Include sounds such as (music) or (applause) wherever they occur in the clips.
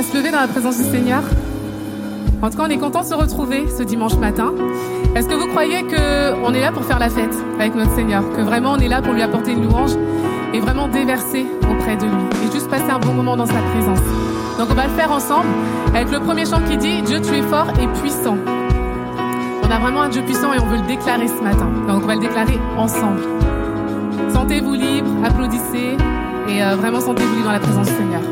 Va se lever dans la présence du Seigneur. En tout cas, on est content de se retrouver ce dimanche matin. Est-ce que vous croyez qu'on est là pour faire la fête avec notre Seigneur? Que vraiment on est là pour lui apporter une louange et vraiment déverser auprès de lui et juste passer un bon moment dans sa présence. Donc on va le faire ensemble avec le premier chant qui dit Dieu tu es fort et puissant. On a vraiment un Dieu puissant et on veut le déclarer ce matin. Donc on va le déclarer ensemble. Sentez-vous libre, applaudissez et euh, vraiment sentez-vous libre dans la présence du Seigneur.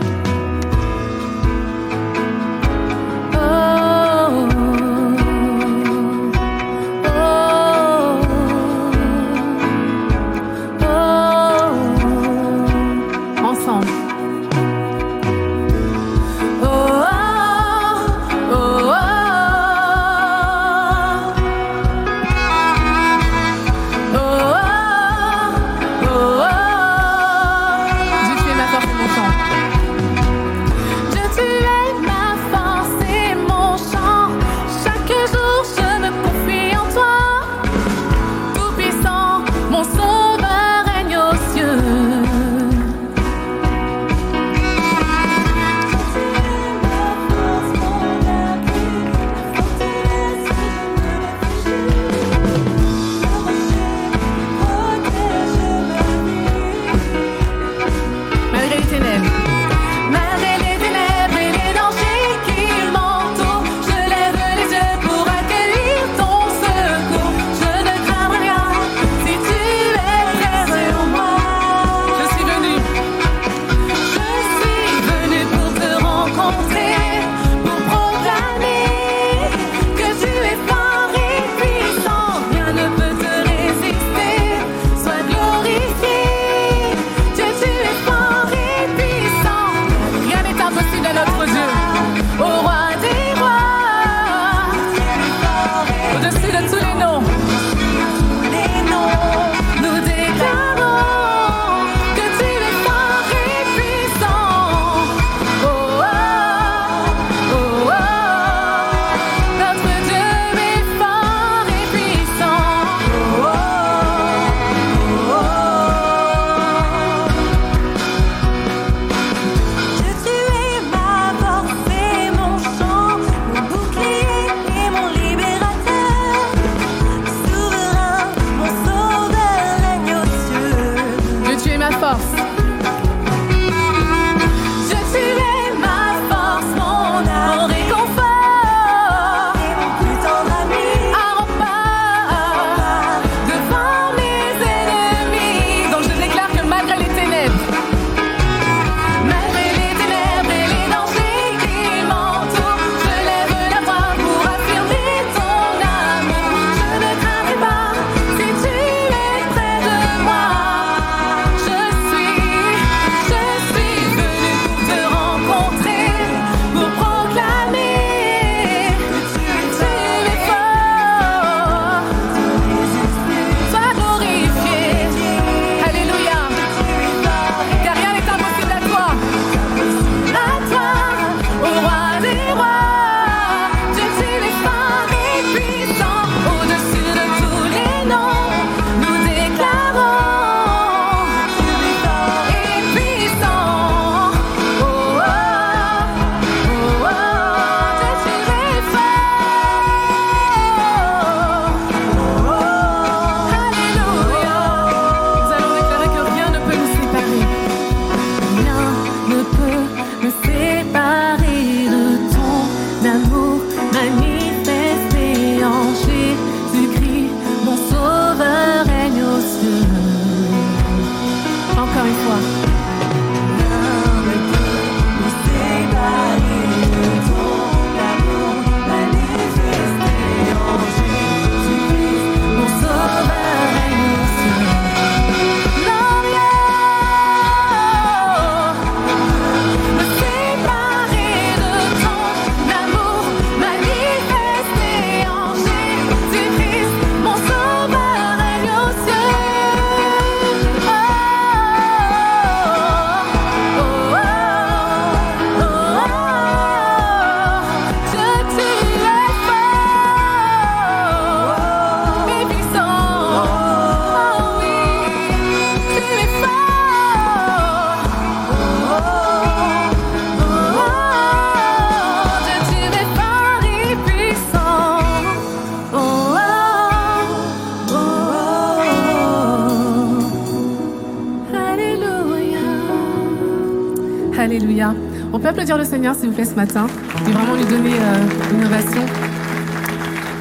Seigneur, s'il vous plaît, ce matin, et vraiment lui donner euh, l'innovation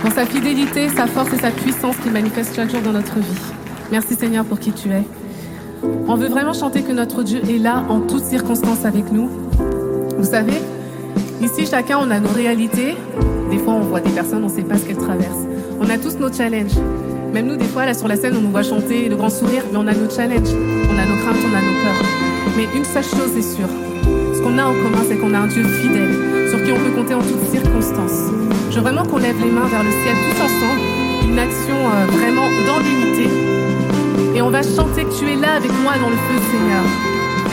pour sa fidélité, sa force et sa puissance qu'il manifeste chaque jour dans notre vie. Merci Seigneur pour qui tu es. On veut vraiment chanter que notre Dieu est là en toutes circonstances avec nous. Vous savez, ici chacun on a nos réalités. Des fois on voit des personnes, on ne sait pas ce qu'elles traversent. On a tous nos challenges. Même nous, des fois, là sur la scène, on nous voit chanter le grand sourire, mais on a nos challenges, on a nos craintes, on a nos peurs. Mais une seule chose est sûre, qu'on a en commun, c'est qu'on a un Dieu fidèle, sur qui on peut compter en toutes circonstances. Je veux vraiment qu'on lève les mains vers le ciel tous ensemble, une action euh, vraiment dans l'unité. Et on va chanter que tu es là avec moi dans le feu, Seigneur.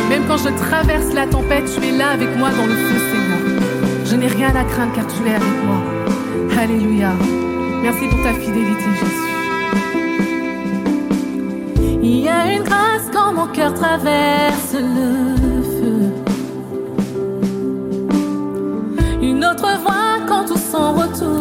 Même quand je traverse la tempête, tu es là avec moi dans le feu, Seigneur. Je n'ai rien à craindre car tu es avec moi. Alléluia. Merci pour ta fidélité, Jésus. Il y a une grâce quand mon cœur traverse le quand tout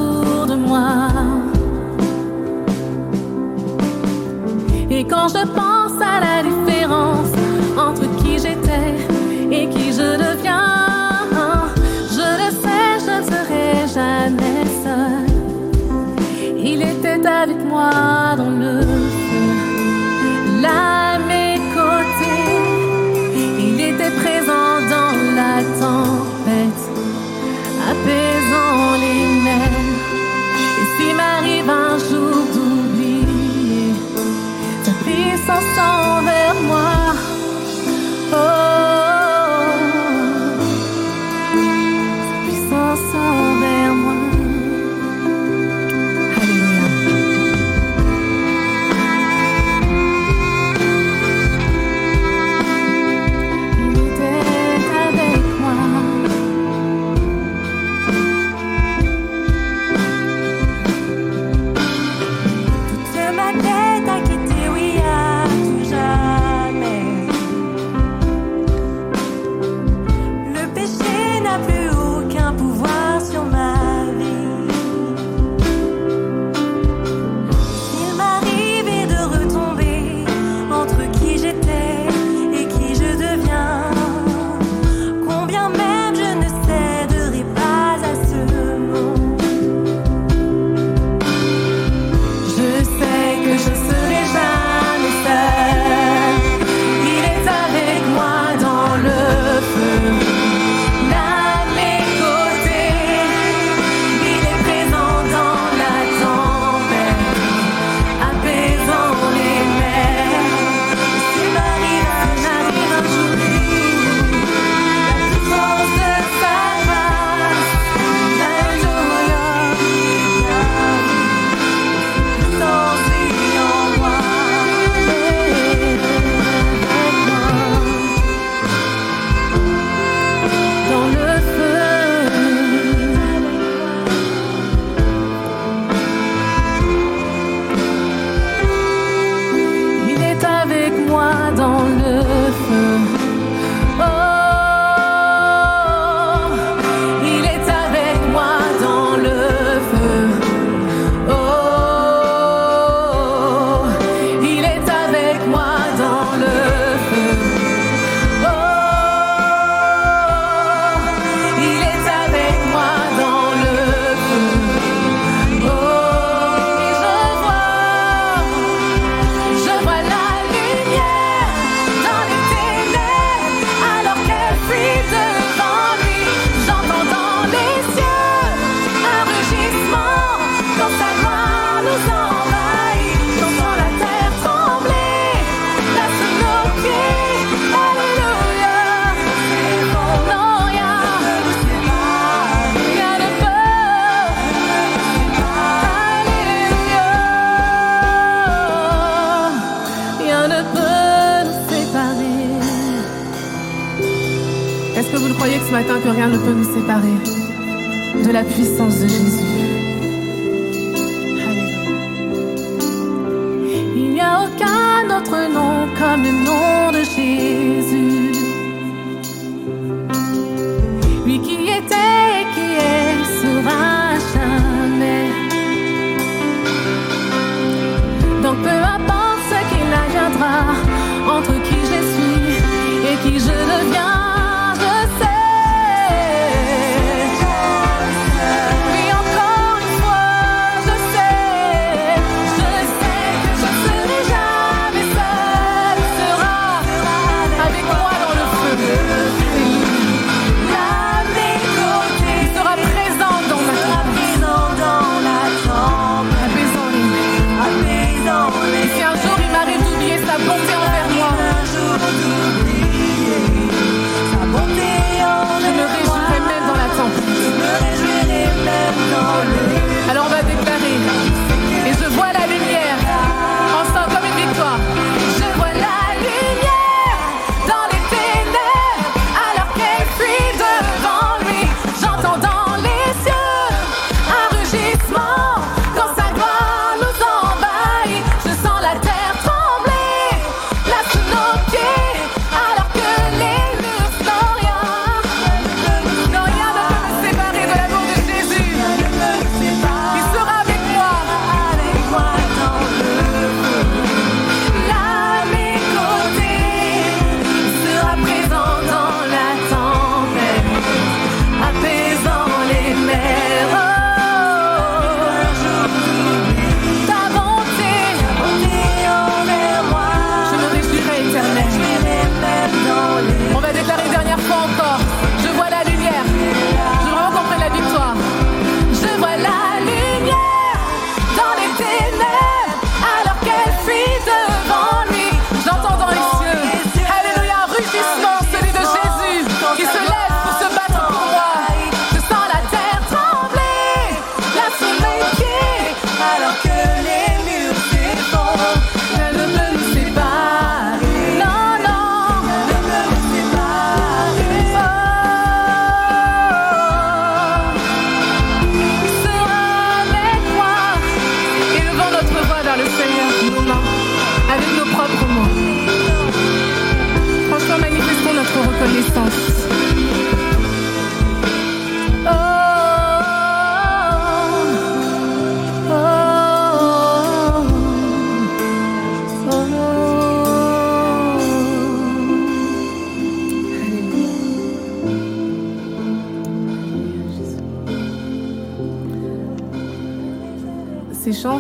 que rien ne peut nous séparer de la puissance de Jésus Il n'y a aucun autre nom comme le nom de Jésus.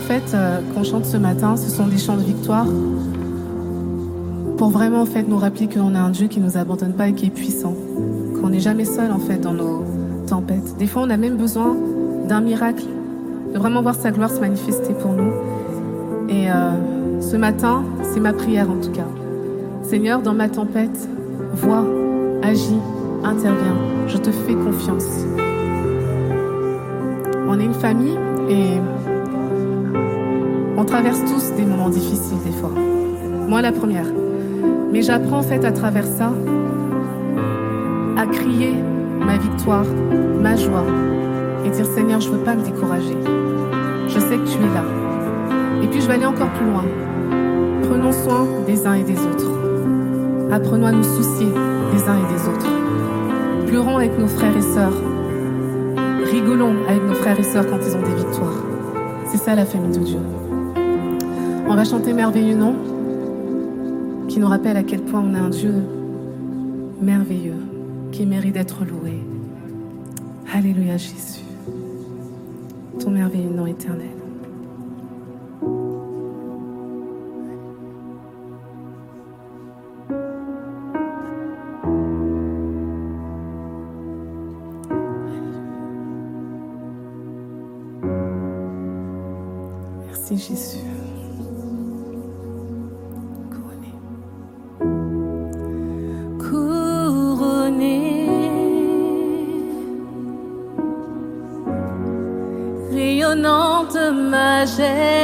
Fait, euh, qu'on chante ce matin, ce sont des chants de victoire pour vraiment, en fait, nous rappeler qu'on a un Dieu qui nous abandonne pas et qui est puissant. Qu'on n'est jamais seul, en fait, dans nos tempêtes. Des fois, on a même besoin d'un miracle, de vraiment voir sa gloire se manifester pour nous. Et euh, ce matin, c'est ma prière, en tout cas. Seigneur, dans ma tempête, vois, agis, interviens. Je te fais confiance. On est une famille et on traverse tous des moments difficiles des fois. Moi la première. Mais j'apprends en fait à travers ça à crier ma victoire, ma joie et dire Seigneur, je ne veux pas me décourager. Je sais que tu es là. Et puis je vais aller encore plus loin. Prenons soin des uns et des autres. Apprenons à nous soucier des uns et des autres. Pleurons avec nos frères et sœurs. Rigolons avec nos frères et sœurs quand ils ont des victoires. C'est ça la famille de Dieu. On va chanter Merveilleux Nom, qui nous rappelle à quel point on a un Dieu merveilleux, qui mérite d'être loué. Alléluia Jésus, ton merveilleux nom éternel. Merci Jésus. say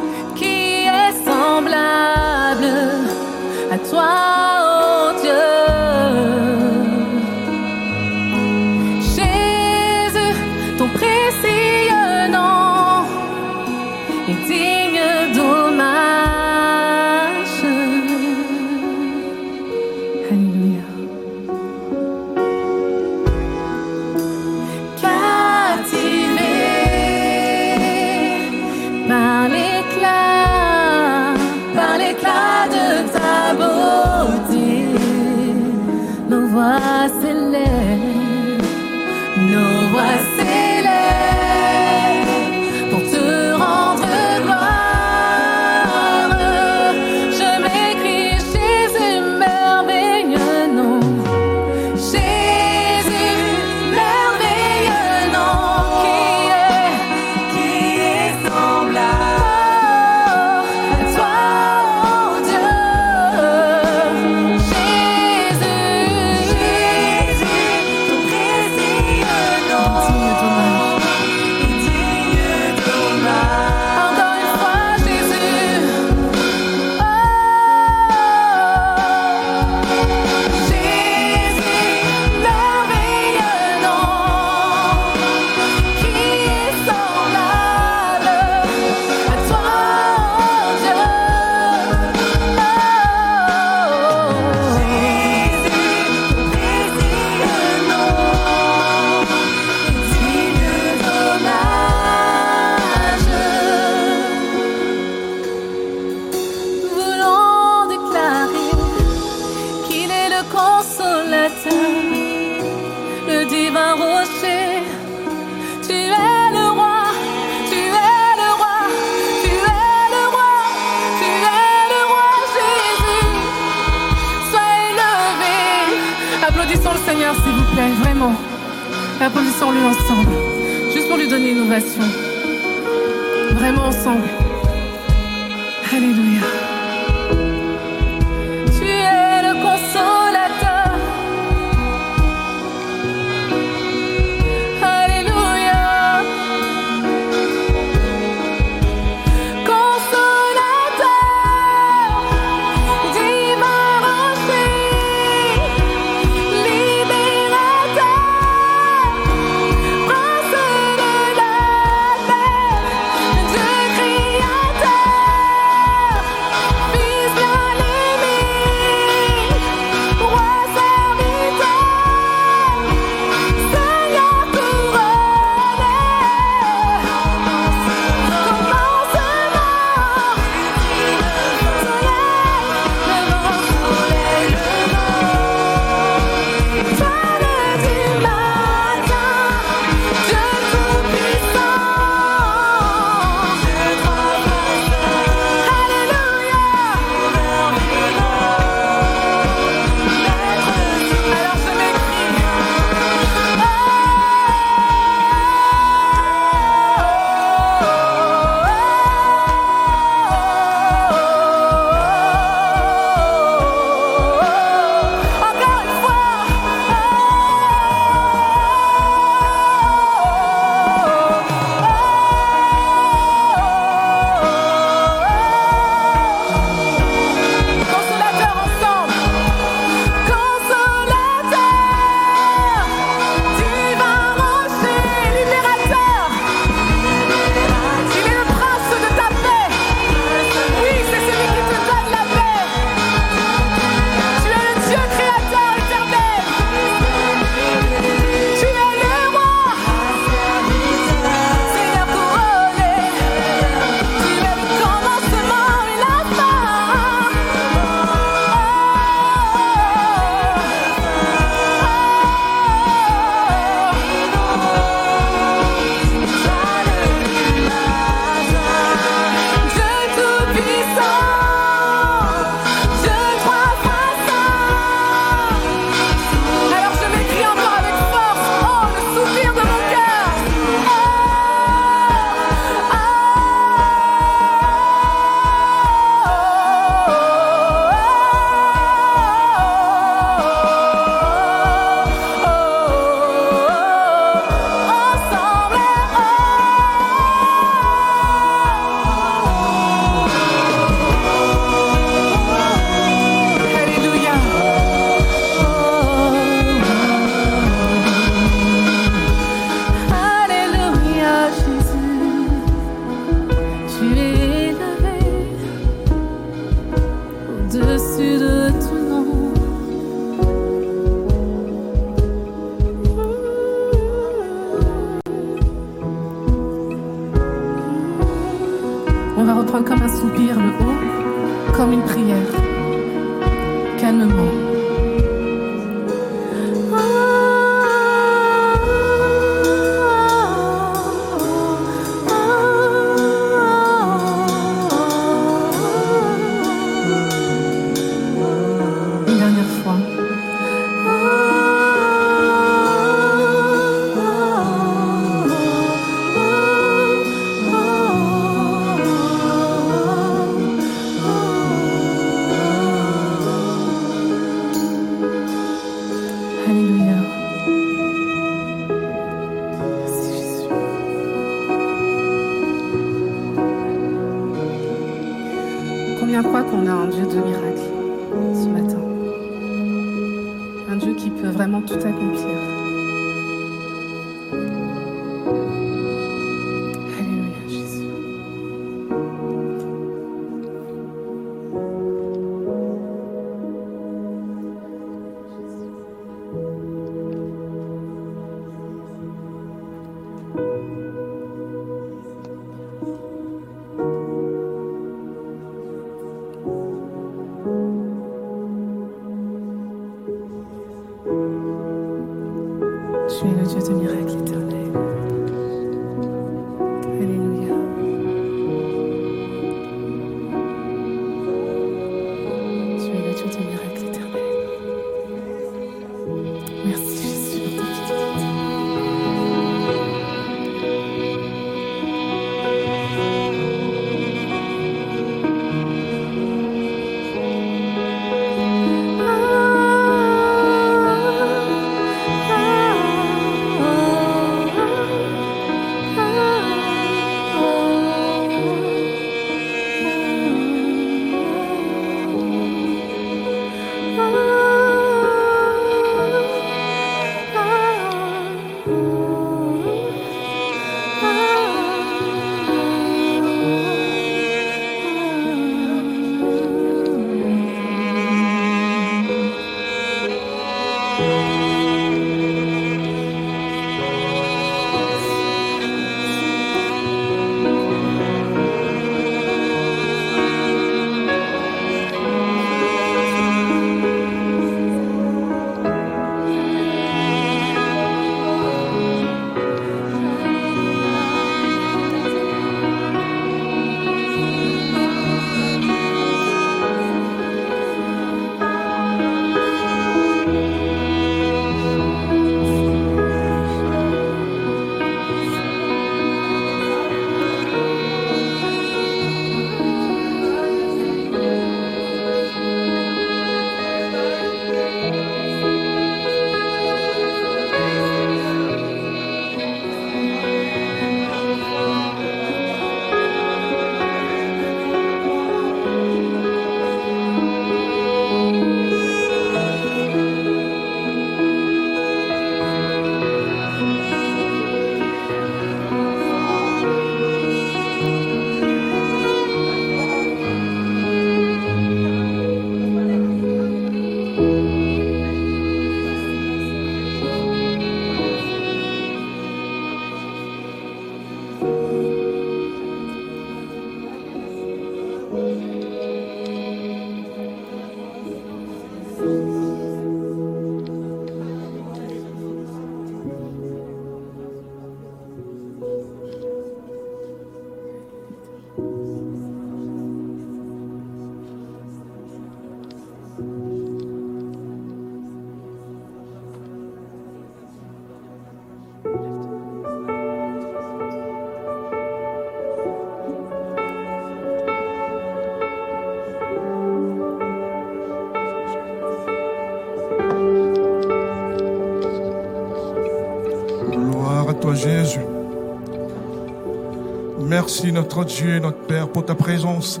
Merci notre Dieu, notre Père, pour ta présence.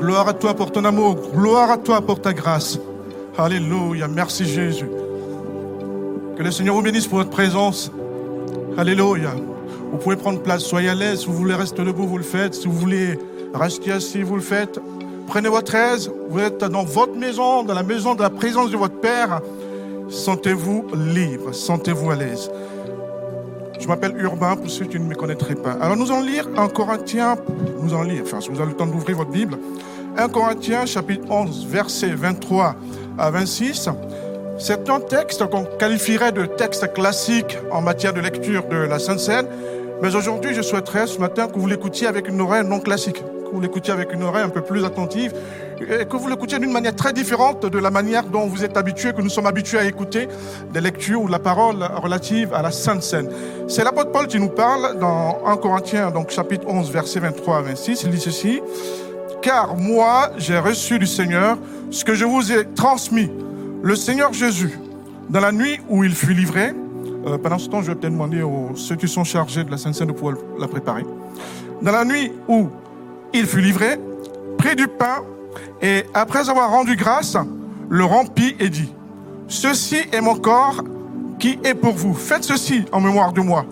Gloire à toi pour ton amour. Gloire à toi pour ta grâce. Alléluia. Merci Jésus. Que le Seigneur vous bénisse pour votre présence. Alléluia. Vous pouvez prendre place, soyez à l'aise. Si vous voulez rester debout, vous le faites. Si vous voulez rester assis, vous le faites. Prenez votre aise. Vous êtes dans votre maison, dans la maison de la présence de votre Père. Sentez-vous libre, sentez-vous à l'aise. Je m'appelle Urbain, pour ceux qui ne me connaîtraient pas. Alors nous allons lire un Corinthien, nous allons lire, enfin si vous avez le temps d'ouvrir votre Bible, 1 Corinthiens chapitre 11, versets 23 à 26. C'est un texte qu'on qualifierait de texte classique en matière de lecture de la Sainte Seine. Mais aujourd'hui, je souhaiterais ce matin que vous l'écoutiez avec une oreille non classique, que vous l'écoutiez avec une oreille un peu plus attentive, et que vous l'écoutiez d'une manière très différente de la manière dont vous êtes habitué, que nous sommes habitués à écouter des lectures ou de la parole relative à la Sainte Seine. C'est l'apôtre Paul qui nous parle dans 1 Corinthiens, donc chapitre 11, versets 23 à 26. Il dit ceci. Car moi, j'ai reçu du Seigneur ce que je vous ai transmis. Le Seigneur Jésus, dans la nuit où il fut livré, euh, pendant ce temps, je vais peut-être demander aux ceux qui sont chargés de la Sainte Seine de pouvoir la préparer. Dans la nuit où il fut livré, prit du pain et après avoir rendu grâce, le rompit et dit, Ceci est mon corps qui est pour vous. Faites ceci en mémoire de moi.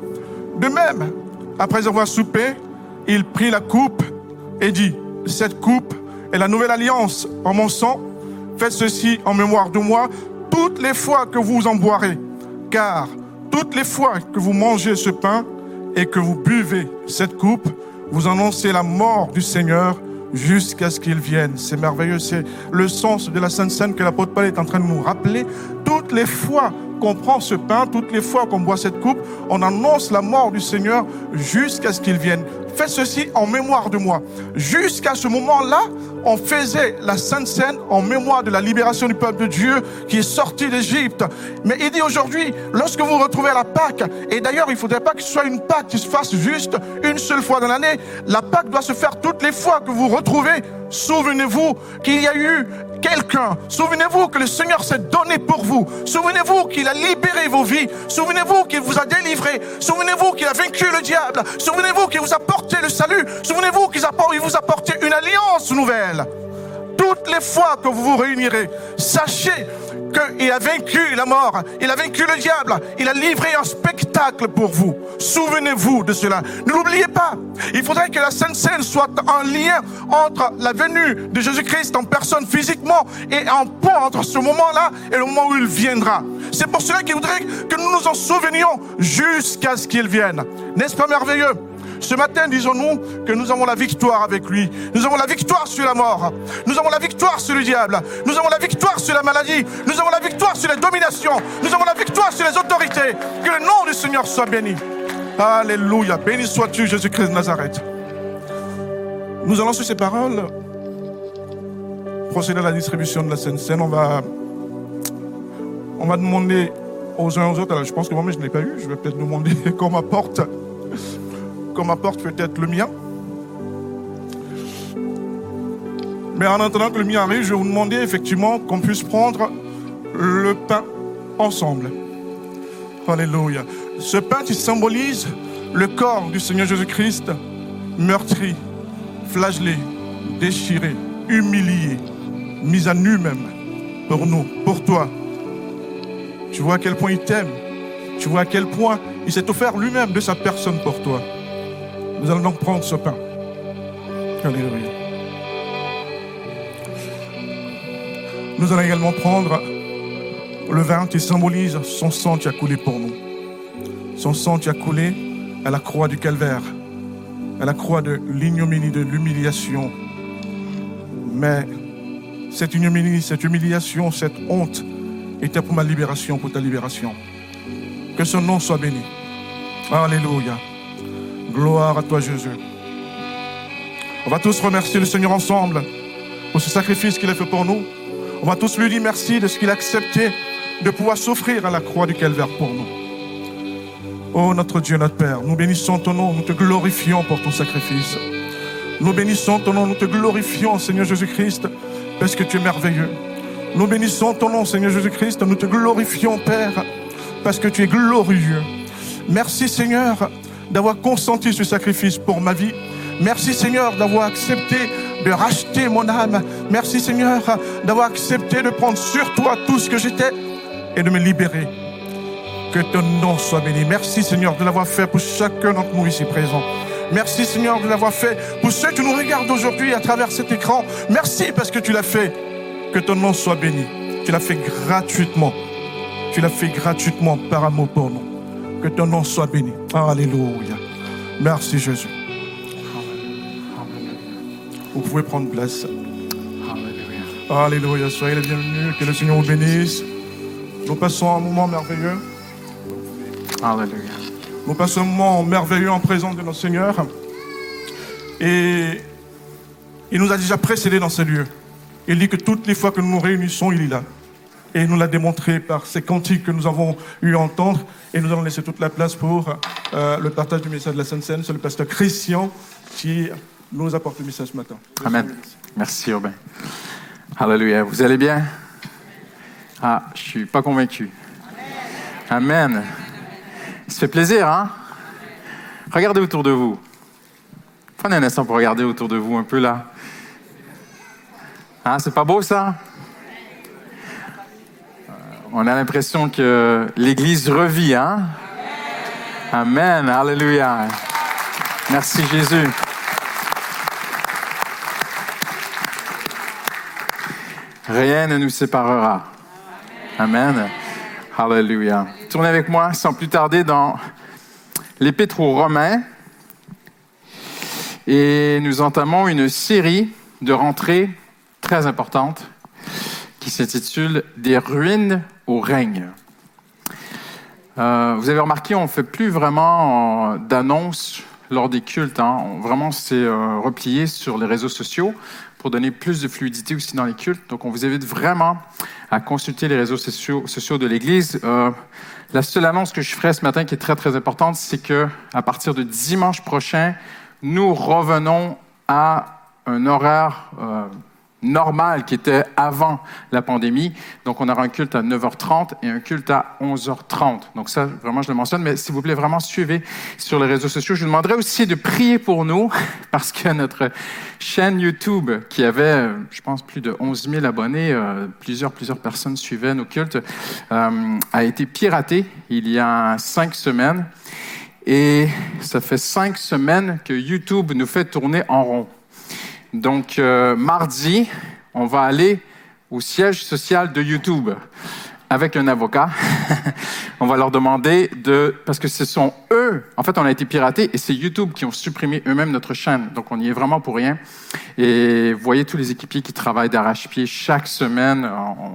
De même, après avoir soupé, il prit la coupe et dit, Cette coupe est la nouvelle alliance en mon sang. Faites ceci en mémoire de moi toutes les fois que vous en boirez. Car toutes les fois que vous mangez ce pain et que vous buvez cette coupe, vous annoncez la mort du Seigneur jusqu'à ce qu'il vienne. C'est merveilleux, c'est le sens de la Sainte Seine que l'apôtre Paul est en train de nous rappeler. Toutes les fois qu'on prend ce pain, toutes les fois qu'on boit cette coupe, on annonce la mort du Seigneur jusqu'à ce qu'il vienne. Faites ceci en mémoire de moi. Jusqu'à ce moment-là, on faisait la Sainte Seine en mémoire de la libération du peuple de Dieu qui est sorti d'Égypte. Mais il dit aujourd'hui, lorsque vous retrouvez la Pâque, et d'ailleurs il ne faudrait pas que ce soit une Pâque qui se fasse juste une seule fois dans l'année, la Pâque doit se faire toutes les fois que vous retrouvez. Souvenez-vous qu'il y a eu quelqu'un. Souvenez-vous que le Seigneur s'est donné pour vous. Souvenez-vous qu'il a libéré vos vies. Souvenez-vous qu'il vous a délivré. Souvenez-vous qu'il a vaincu le diable. Souvenez-vous qu'il vous a porté le salut. Souvenez-vous qu'il vous a porté une alliance nouvelle. Toutes les fois que vous vous réunirez, sachez qu'il a vaincu la mort, il a vaincu le diable, il a livré un spectacle pour vous. Souvenez-vous de cela. Ne l'oubliez pas. Il faudrait que la Sainte Seine soit un lien entre la venue de Jésus-Christ en personne physiquement et en pont entre ce moment-là et le moment où il viendra. C'est pour cela qu'il voudrait que nous nous en souvenions jusqu'à ce qu'il vienne. N'est-ce pas merveilleux? Ce matin, disons-nous que nous avons la victoire avec lui. Nous avons la victoire sur la mort. Nous avons la victoire sur le diable. Nous avons la victoire sur la maladie. Nous avons la victoire sur les dominations. Nous avons la victoire sur les autorités. Que le nom du Seigneur soit béni. Alléluia. Béni sois-tu, Jésus-Christ de Nazareth. Nous allons sur ces paroles procéder à la distribution de la Sainte Seine. On va, on va demander aux uns aux autres. Alors, je pense que moi, je ne l'ai pas eu. Je vais peut-être demander (laughs) qu'on m'apporte qu'on m'apporte peut-être le mien. Mais en attendant que le mien arrive, je vais vous demander effectivement qu'on puisse prendre le pain ensemble. Alléluia. Ce pain qui symbolise le corps du Seigneur Jésus-Christ, meurtri, flagellé, déchiré, humilié, mis à nu même, pour nous, pour toi. Tu vois à quel point il t'aime. Tu vois à quel point il s'est offert lui-même de sa personne pour toi. Nous allons donc prendre ce pain. Alléluia. Nous allons également prendre le vin qui symbolise son sang qui a coulé pour nous. Son sang qui a coulé à la croix du calvaire, à la croix de l'ignominie, de l'humiliation. Mais cette ignominie, cette humiliation, cette honte était pour ma libération, pour ta libération. Que son nom soit béni. Alléluia. Gloire à toi, Jésus. On va tous remercier le Seigneur ensemble pour ce sacrifice qu'il a fait pour nous. On va tous lui dire merci de ce qu'il a accepté de pouvoir s'offrir à la croix du calvaire pour nous. Oh notre Dieu, notre Père, nous bénissons ton nom, nous te glorifions pour ton sacrifice. Nous bénissons ton nom, nous te glorifions, Seigneur Jésus-Christ, parce que tu es merveilleux. Nous bénissons ton nom, Seigneur Jésus-Christ, nous te glorifions, Père, parce que tu es glorieux. Merci Seigneur d'avoir consenti ce sacrifice pour ma vie. Merci Seigneur d'avoir accepté de racheter mon âme. Merci Seigneur d'avoir accepté de prendre sur toi tout ce que j'étais et de me libérer. Que ton nom soit béni. Merci Seigneur de l'avoir fait pour chacun d'entre nous ici présents. Merci Seigneur de l'avoir fait pour ceux qui nous regardent aujourd'hui à travers cet écran. Merci parce que tu l'as fait. Que ton nom soit béni. Tu l'as fait gratuitement. Tu l'as fait gratuitement par amour pour nous. Que ton nom soit béni. Alléluia. Merci Jésus. Vous pouvez prendre place. Alléluia. Alléluia. Soyez les bienvenus. Que le Seigneur vous bénisse. Nous passons un moment merveilleux. Alléluia. Nous passons un moment merveilleux en présence de notre Seigneur. Et il nous a déjà précédés dans ce lieu. Il dit que toutes les fois que nous nous réunissons, il est là. Et nous l'a démontré par ces cantiques que nous avons eu à entendre. Et nous allons laisser toute la place pour euh, le partage du message de la Sainte Seine. C'est le pasteur Christian qui nous apporte le message ce matin. Amen. Merci Urbain. Alléluia. Vous allez bien? Ah, je suis pas convaincu. Amen. Ça fait plaisir, hein? Regardez autour de vous. Prenez un instant pour regarder autour de vous un peu là. Ah, c'est pas beau ça? On a l'impression que l'Église revit, hein? Amen. Alléluia. Merci Jésus. Rien ne nous séparera. Amen. Alléluia. Tournez avec moi sans plus tarder dans l'Épître aux Romains. Et nous entamons une série de rentrées très importantes qui s'intitule Des ruines au règne. Euh, vous avez remarqué, on ne fait plus vraiment euh, d'annonces lors des cultes. hein. On vraiment s'est euh, replié sur les réseaux sociaux pour donner plus de fluidité aussi dans les cultes. Donc, on vous invite vraiment à consulter les réseaux sociaux, de l'Église. La seule annonce que je ferai ce matin qui est très, très importante, c'est que à partir de dimanche prochain, nous revenons à un horaire normal qui était avant la pandémie. Donc, on aura un culte à 9h30 et un culte à 11h30. Donc, ça, vraiment, je le mentionne. Mais s'il vous plaît, vraiment, suivez sur les réseaux sociaux. Je vous demanderai aussi de prier pour nous (laughs) parce que notre chaîne YouTube, qui avait, je pense, plus de 11 000 abonnés, euh, plusieurs, plusieurs personnes suivaient nos cultes, euh, a été piratée il y a cinq semaines. Et ça fait cinq semaines que YouTube nous fait tourner en rond. Donc, euh, mardi, on va aller au siège social de YouTube avec un avocat. (laughs) on va leur demander de... Parce que ce sont eux, en fait, on a été piratés et c'est YouTube qui ont supprimé eux-mêmes notre chaîne. Donc, on y est vraiment pour rien. Et vous voyez tous les équipiers qui travaillent d'arrache-pied chaque semaine.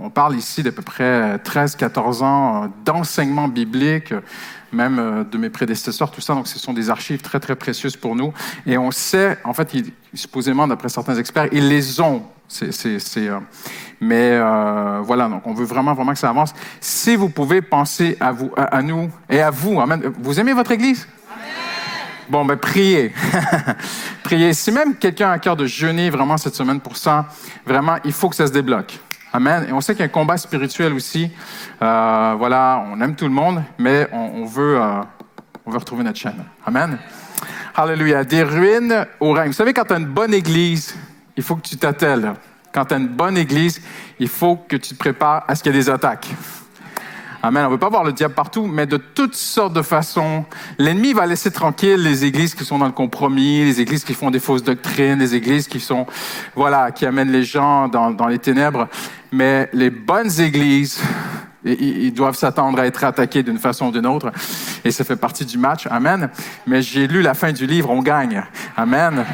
On, parle ici d'à peu près 13-14 ans d'enseignement biblique même euh, de mes prédécesseurs, tout ça. Donc, ce sont des archives très, très précieuses pour nous. Et on sait, en fait, supposément, d'après certains experts, ils les ont. Euh, mais euh, voilà, donc on veut vraiment, vraiment que ça avance. Si vous pouvez penser à vous, à, nous et à vous, amen. Vous aimez votre Église? Bon, ben priez. (laughs) priez. Si même quelqu'un a à cœur de jeûner vraiment cette semaine pour ça, vraiment, il faut que ça se débloque. Amen. Et on sait qu'il y a un combat spirituel aussi. Euh, voilà, on aime tout le monde, mais on, veut, on veut retrouver notre chaîne. Amen. Alléluia. Des ruines au règne. Vous savez, quand tu as une bonne église, il faut que tu t'attelles. Quand tu as une bonne église, il faut que tu te prépares à ce qu'il y ait des attaques. Amen. On ne veut pas voir le diable partout, mais de toutes sortes de façons. L'ennemi va laisser tranquille les églises qui sont dans le compromis, les églises qui font des fausses doctrines, les églises qui sont, voilà, qui amènent les gens dans, dans les ténèbres. Mais les bonnes églises, ils doivent s'attendre à être attaqués d'une façon ou d'une autre. Et ça fait partie du match. Amen. Mais j'ai lu la fin du livre, on gagne. Amen.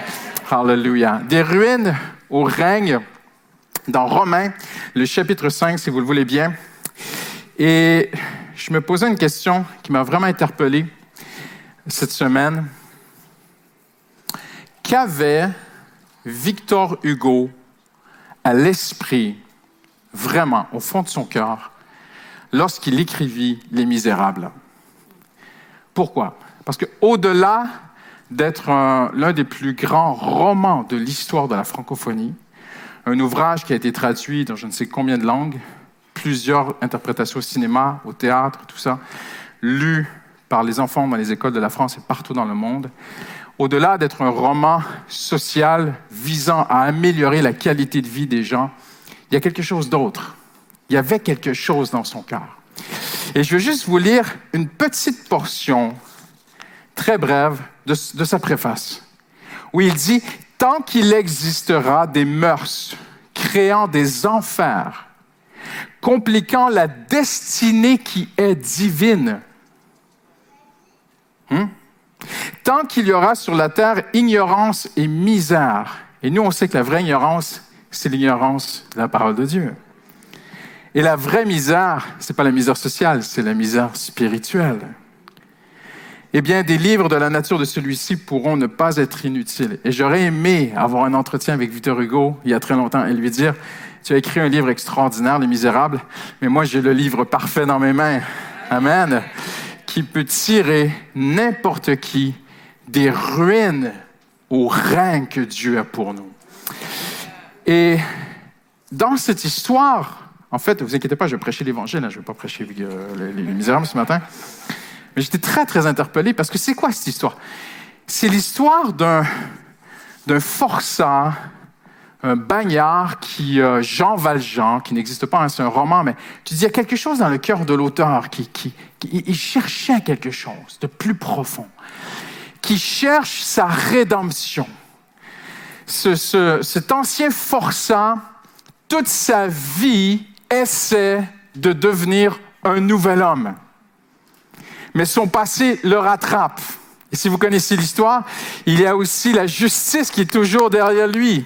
Hallelujah. Des ruines au règne dans Romains, le chapitre 5, si vous le voulez bien. Et je me posais une question qui m'a vraiment interpellé cette semaine. Qu'avait Victor Hugo à l'esprit, vraiment, au fond de son cœur, lorsqu'il écrivit Les Misérables? Pourquoi? Parce que au-delà d'être un- l'un des plus grands romans de l'histoire de la francophonie, un ouvrage qui a été traduit dans je ne sais combien de langues, plusieurs interprétations au cinéma, au théâtre, tout ça, lu par les enfants dans les écoles de la France et partout dans le monde. Au-delà d'être un roman social visant à améliorer la qualité de vie des gens, il y a quelque chose d'autre. Il y avait quelque chose dans son cœur. Et je veux juste vous lire une petite portion très brève de, sa préface, où il dit, Tant qu'il existera des mœurs créant des enfers, compliquant la destinée qui est divine, hmm? tant qu'il y aura sur la terre ignorance et misère, et nous on sait que la vraie ignorance, c'est l'ignorance de la parole de Dieu. Et la vraie misère, c'est pas la misère sociale, c'est la misère spirituelle. Eh bien, des livres de la nature de celui-ci pourront ne pas être inutiles. Et j'aurais aimé avoir un entretien avec Victor Hugo il y a très longtemps et lui dire, tu as écrit un livre extraordinaire, Les Misérables, mais moi j'ai le livre parfait dans mes mains. Amen. Qui peut tirer n'importe qui des ruines au règne que Dieu a pour nous. Et dans cette histoire, en fait, ne vous inquiétez pas, je vais prêcher l'Évangile, hein, je ne vais pas prêcher euh, les, les Misérables ce matin. Mais j'étais très, très interpellé parce que c'est quoi cette histoire? C'est l'histoire d'un, d'un forçat, un bagnard qui, euh, Jean Valjean, qui n'existe pas, hein, c'est un roman, mais tu dis, il y a quelque chose dans le cœur de l'auteur qui, qui, il cherchait quelque chose de plus profond, qui cherche sa rédemption. Ce, cet ancien forçat, toute sa vie, essaie de devenir un nouvel homme mais son passé le rattrape. Et si vous connaissez l'histoire, il y a aussi la justice qui est toujours derrière lui.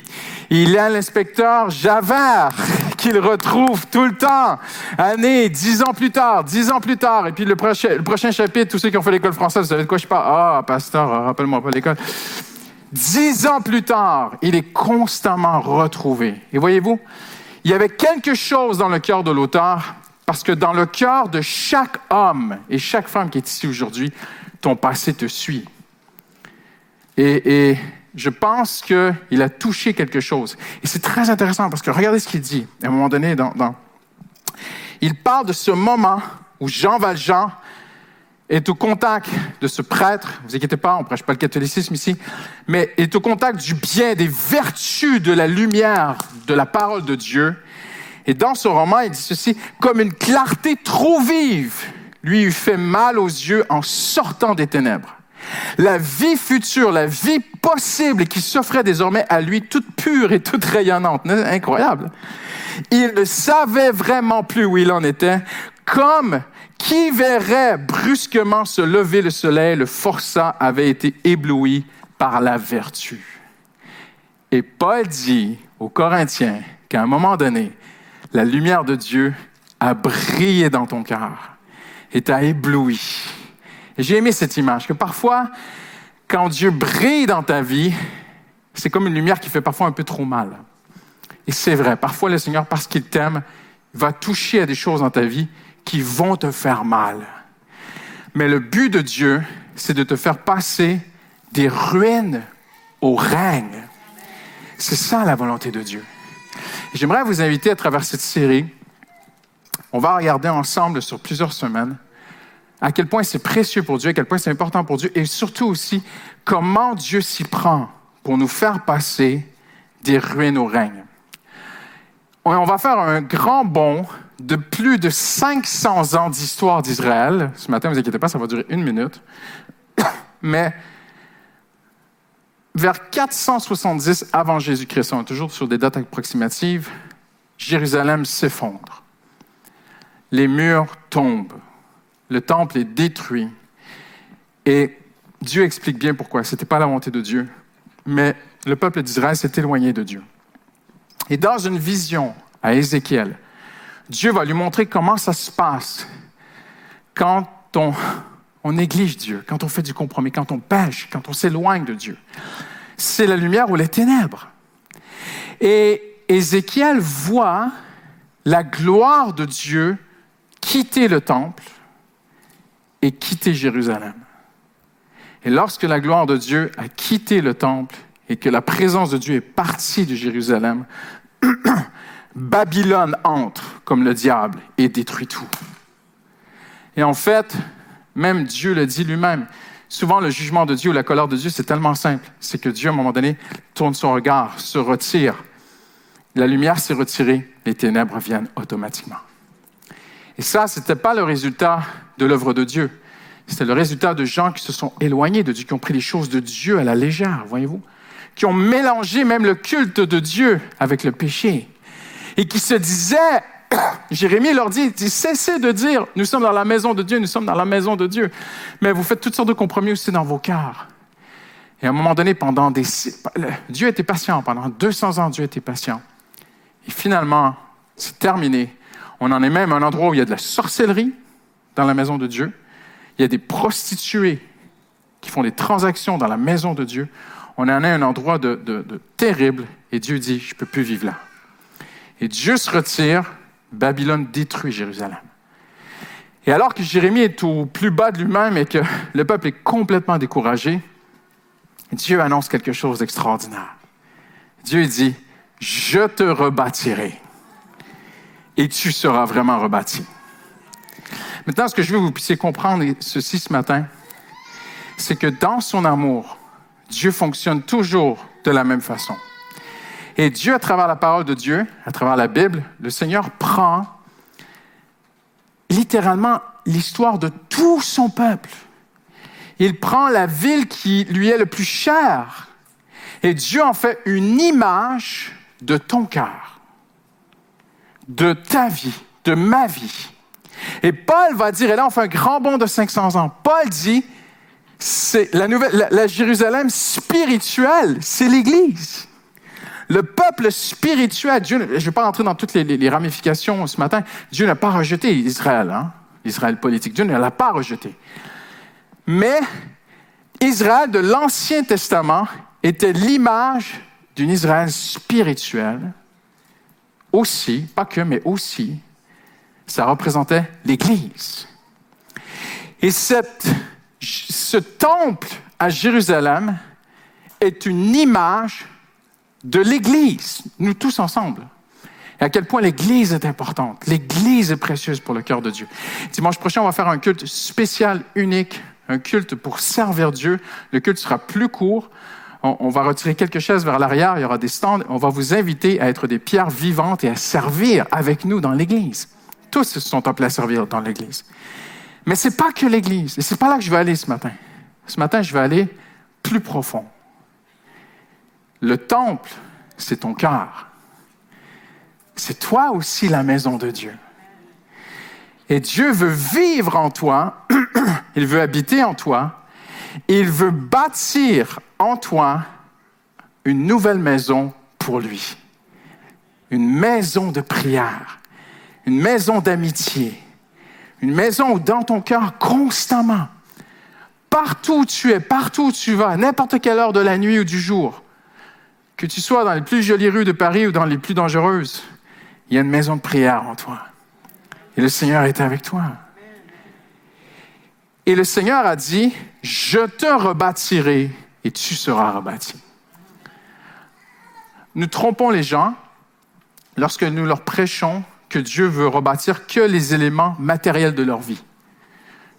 Il y a l'inspecteur Javert (laughs) qu'il retrouve tout le temps, année, dix ans plus tard, dix ans plus tard. Et puis le prochain, chapitre, tous ceux qui ont fait l'école française, vous savez de quoi je parle? Ah, pasteur, rappelle-moi pas l'école. Dix ans plus tard, il est constamment retrouvé. Et voyez-vous, il y avait quelque chose dans le cœur de l'auteur parce que dans le cœur de chaque homme et chaque femme qui est ici aujourd'hui, ton passé te suit. Et, je pense qu'il a touché quelque chose. Et c'est très intéressant parce que regardez ce qu'il dit à un moment donné. Il parle de ce moment où Jean Valjean est au contact de ce prêtre, vous inquiétez pas, on ne prêche pas le catholicisme ici, mais est au contact du bien, des vertus de la lumière de la parole de Dieu, et dans ce roman, il dit ceci, comme une clarté trop vive lui eût fait mal aux yeux en sortant des ténèbres. La vie future, la vie possible qui s'offrait désormais à lui, toute pure et toute rayonnante. Incroyable? Il ne savait vraiment plus où il en était, comme qui verrait brusquement se lever le soleil, le forçat avait été ébloui par la vertu. Et Paul dit aux Corinthiens qu'à un moment donné, la lumière de Dieu a brillé dans ton cœur et t'a ébloui. J'ai aimé cette image, que parfois, quand Dieu brille dans ta vie, c'est comme une lumière qui fait parfois un peu trop mal. Et c'est vrai, parfois le Seigneur, parce qu'il t'aime, va toucher à des choses dans ta vie qui vont te faire mal. Mais le but de Dieu, c'est de te faire passer des ruines au règne. C'est ça la volonté de Dieu. J'aimerais vous inviter à travers cette série, on va regarder ensemble sur plusieurs semaines à quel point c'est précieux pour Dieu, à quel point c'est important pour Dieu, et surtout aussi comment Dieu s'y prend pour nous faire passer des ruines au règne. On va faire un grand bond de plus de 500 ans d'histoire d'Israël. Ce matin, ne vous inquiétez pas, ça va durer une minute. (coughs) Mais vers 470 avant Jésus-Christ, on est toujours sur des dates approximatives, Jérusalem s'effondre. Les murs tombent. Le temple est détruit. Et Dieu explique bien pourquoi. Ce n'était pas la volonté de Dieu, mais le peuple d'Israël s'est éloigné de Dieu. Et dans une vision à Ézéchiel, Dieu va lui montrer comment ça se passe quand on on néglige Dieu, quand on fait du compromis, quand on pêche, quand on s'éloigne de Dieu. C'est la lumière ou les ténèbres. Et Ézéchiel voit la gloire de Dieu quitter le temple et quitter Jérusalem. Et lorsque la gloire de Dieu a quitté le temple et que la présence de Dieu est partie de Jérusalem, (clears throat) Babylone entre comme le diable et détruit tout. Et en fait, Même Dieu le dit lui-même. Souvent, le jugement de Dieu ou la colère de Dieu, c'est tellement simple. C'est que Dieu, à un moment donné, tourne son regard, se retire. La lumière s'est retirée, les ténèbres viennent automatiquement. Et ça, ce n'était pas le résultat de l'œuvre de Dieu. C'était le résultat de gens qui se sont éloignés de Dieu, qui ont pris les choses de Dieu à la légère, voyez-vous, qui ont mélangé même le culte de Dieu avec le péché, et qui se disaient, Jérémie leur dit, cessez de dire, nous sommes dans la maison de Dieu, nous sommes dans la maison de Dieu, mais vous faites toutes sortes de compromis aussi dans vos cœurs. Et à un moment donné, pendant des... Dieu était patient, pendant 200 ans, Dieu était patient. Et finalement, c'est terminé. On en est même à un endroit où il y a de la sorcellerie dans la maison de Dieu. Il y a des prostituées qui font des transactions dans la maison de Dieu. On en est à un endroit de, terrible et Dieu dit, je ne peux plus vivre là. Et Dieu se retire, Babylone détruit Jérusalem. Et alors que Jérémie est au plus bas de lui-même et que le peuple est complètement découragé, Dieu annonce quelque chose d'extraordinaire. Dieu dit, je te rebâtirai et tu seras vraiment rebâti. Maintenant, ce que je veux que vous puissiez comprendre ceci ce matin, c'est que dans son amour, Dieu fonctionne toujours de la même façon. Et Dieu, à travers la parole de Dieu, à travers la Bible, le Seigneur prend littéralement l'histoire de tout son peuple. Il prend la ville qui lui est le plus chère et Dieu en fait une image de ton cœur, de ta vie, de ma vie. Et Paul va dire, et là on fait un grand bond de 500 ans, Paul dit, c'est la, nouvelle, la, Jérusalem spirituelle, c'est l'Église. Le peuple spirituel, Dieu, je ne vais pas rentrer dans toutes les, ramifications ce matin, Dieu n'a pas rejeté Israël, hein, Israël politique, Dieu ne l'a pas rejeté. Mais Israël de l'Ancien Testament était l'image d'une Israël spirituelle, aussi, pas que, mais aussi, ça représentait l'Église. Et ce temple à Jérusalem est une image de l'Église, nous tous ensemble. Et à quel point l'Église est importante. L'Église est précieuse pour le cœur de Dieu. Dimanche prochain, on va faire un culte spécial, unique, un culte pour servir Dieu. Le culte sera plus court. On, va retirer quelques chaises vers l'arrière, il y aura des stands. On va vous inviter à être des pierres vivantes et à servir avec nous dans l'Église. Tous sont appelés à servir dans l'Église. Mais ce n'est pas que l'Église. Et ce n'est pas là que je vais aller ce matin. Ce matin, je vais aller plus profond. Le temple, c'est ton cœur. C'est toi aussi la maison de Dieu. Et Dieu veut vivre en toi, (clears throat) il veut habiter en toi, il veut bâtir en toi une nouvelle maison pour lui. Une maison de prière, une maison d'amitié, une maison où dans ton cœur, constamment, partout où tu es, partout où tu vas, n'importe quelle heure de la nuit ou du jour, que tu sois dans les plus jolies rues de Paris ou dans les plus dangereuses, il y a une maison de prière en toi. Et le Seigneur est avec toi. Et le Seigneur a dit, je te rebâtirai et tu seras rebâti. Nous trompons les gens lorsque nous leur prêchons que Dieu veut rebâtir que les éléments matériels de leur vie.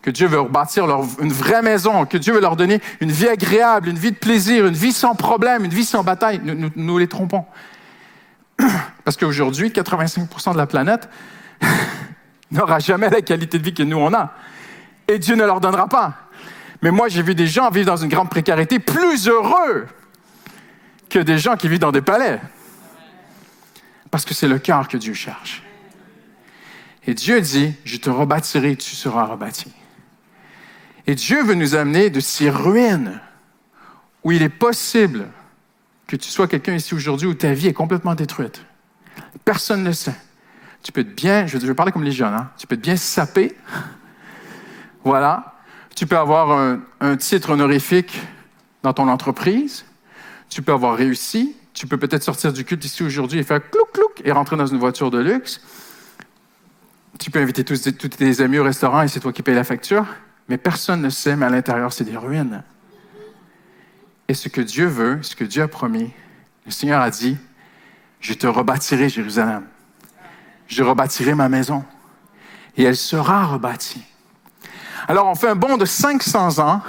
Que Dieu veut rebâtir leur, une vraie maison, que Dieu veut leur donner une vie agréable, une vie de plaisir, une vie sans problème, une vie sans bataille. Nous, nous, les trompons. (clears throat) Parce qu'aujourd'hui, 85% de la planète (laughs) n'aura jamais la qualité de vie que nous on a. Et Dieu ne leur donnera pas. Mais moi, j'ai vu des gens vivre dans une grande précarité plus heureux que des gens qui vivent dans des palais. Parce que c'est le cœur que Dieu cherche. Et Dieu dit, je te rebâtirai, tu seras rebâti. Et Dieu veut nous amener de ces ruines où il est possible que tu sois quelqu'un ici aujourd'hui où ta vie est complètement détruite. Personne ne sait. Tu peux être bien, je vais parler comme les jeunes, hein? tu peux être bien sapé. Voilà. Tu peux avoir un, titre honorifique dans ton entreprise. Tu peux avoir réussi. Tu peux peut-être sortir du culte ici aujourd'hui et faire clouc clouc et rentrer dans une voiture de luxe. Tu peux inviter tous, tes amis au restaurant et c'est toi qui payes la facture, mais personne ne sait, mais à l'intérieur, c'est des ruines. Et ce que Dieu veut, ce que Dieu a promis, le Seigneur a dit, je te rebâtirai Jérusalem. Je rebâtirai ma maison. Et elle sera rebâtie. Alors on fait un bond de 500 ans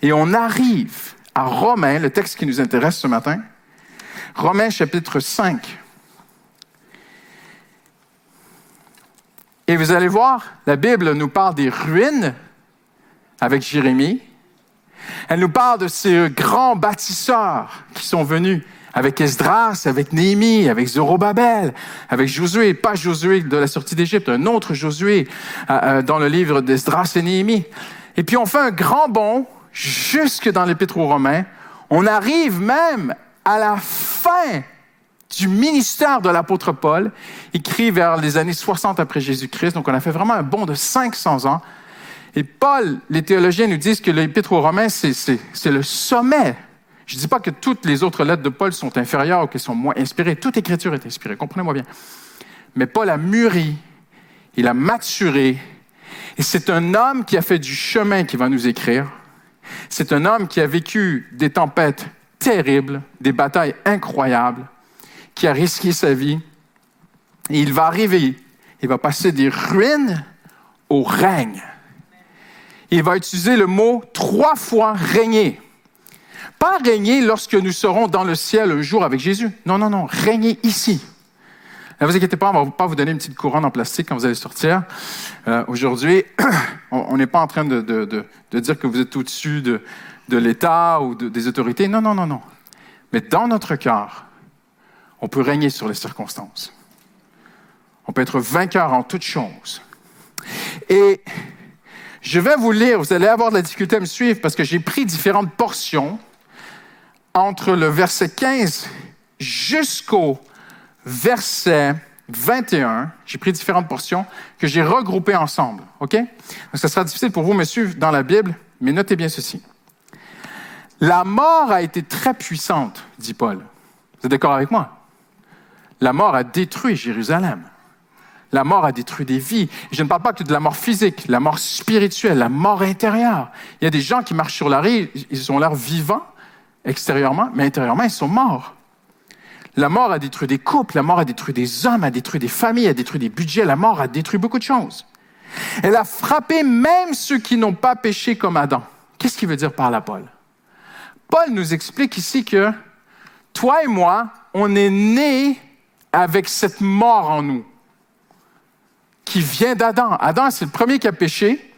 et on arrive à Romains, le texte qui nous intéresse ce matin. Romains chapitre 5. Et vous allez voir, la Bible nous parle des ruines avec Jérémie. Elle nous parle de ces grands bâtisseurs qui sont venus avec Esdras, avec Néhémie, avec Zorobabel, avec Josué, pas Josué de la sortie d'Égypte, un autre Josué euh, euh, dans le livre d'Esdras et Néhémie. Et puis on fait un grand bond jusque dans l'Épître aux Romains. On arrive même à la fin du ministère de l'apôtre Paul, écrit vers les années 60 après Jésus-Christ. Donc on a fait vraiment un bond de 500 ans. Et Paul, les théologiens nous disent que l'Épître aux Romains, c'est le sommet je ne dis pas que toutes les autres lettres de Paul sont inférieures ou qu'elles sont moins inspirées. Toute écriture est inspirée, comprenez-moi bien. Mais Paul a mûri, il a maturé, et c'est un homme qui a fait du chemin qui va nous écrire. C'est un homme qui a vécu des tempêtes terribles, des batailles incroyables, qui a risqué sa vie. Et il va arriver, il va passer des ruines au règne. Il va utiliser le mot trois fois régner pas régner lorsque nous serons dans le ciel un jour avec Jésus. Non, non, non, régner ici. Ne vous inquiétez pas, on ne va pas vous donner une petite couronne en plastique quand vous allez sortir. Euh, aujourd'hui, (clears throat) on n'est pas en train de, de, dire que vous êtes au-dessus de, l'État ou des autorités. Non, non, non, non. Mais dans notre cœur, on peut régner sur les circonstances. On peut être vainqueur en toutes choses. Et je vais vous lire, vous allez avoir de la difficulté à me suivre parce que j'ai pris différentes portions entre le verset 15 jusqu'au verset 21, j'ai pris différentes portions que j'ai regroupées ensemble. OK? Donc, ça sera difficile pour vous suivre dans la Bible, mais notez bien ceci. La mort a été très puissante, dit Paul. Vous êtes d'accord avec moi? La mort a détruit Jérusalem. La mort a détruit des vies. Je ne parle pas que de la mort physique, la mort spirituelle, la mort intérieure. Il y a des gens qui marchent sur la rue, ils ont l'air vivants, extérieurement, mais intérieurement, ils sont morts. La mort a détruit des couples, la mort a détruit des hommes, a détruit des familles, a détruit des budgets, la mort a détruit beaucoup de choses. Elle a frappé même ceux qui n'ont pas péché comme Adam. Qu'est-ce qu'il veut dire par là, Paul? Paul nous explique ici que toi et moi, on est nés avec cette mort en nous qui vient d'Adam. Adam, c'est le premier qui a péché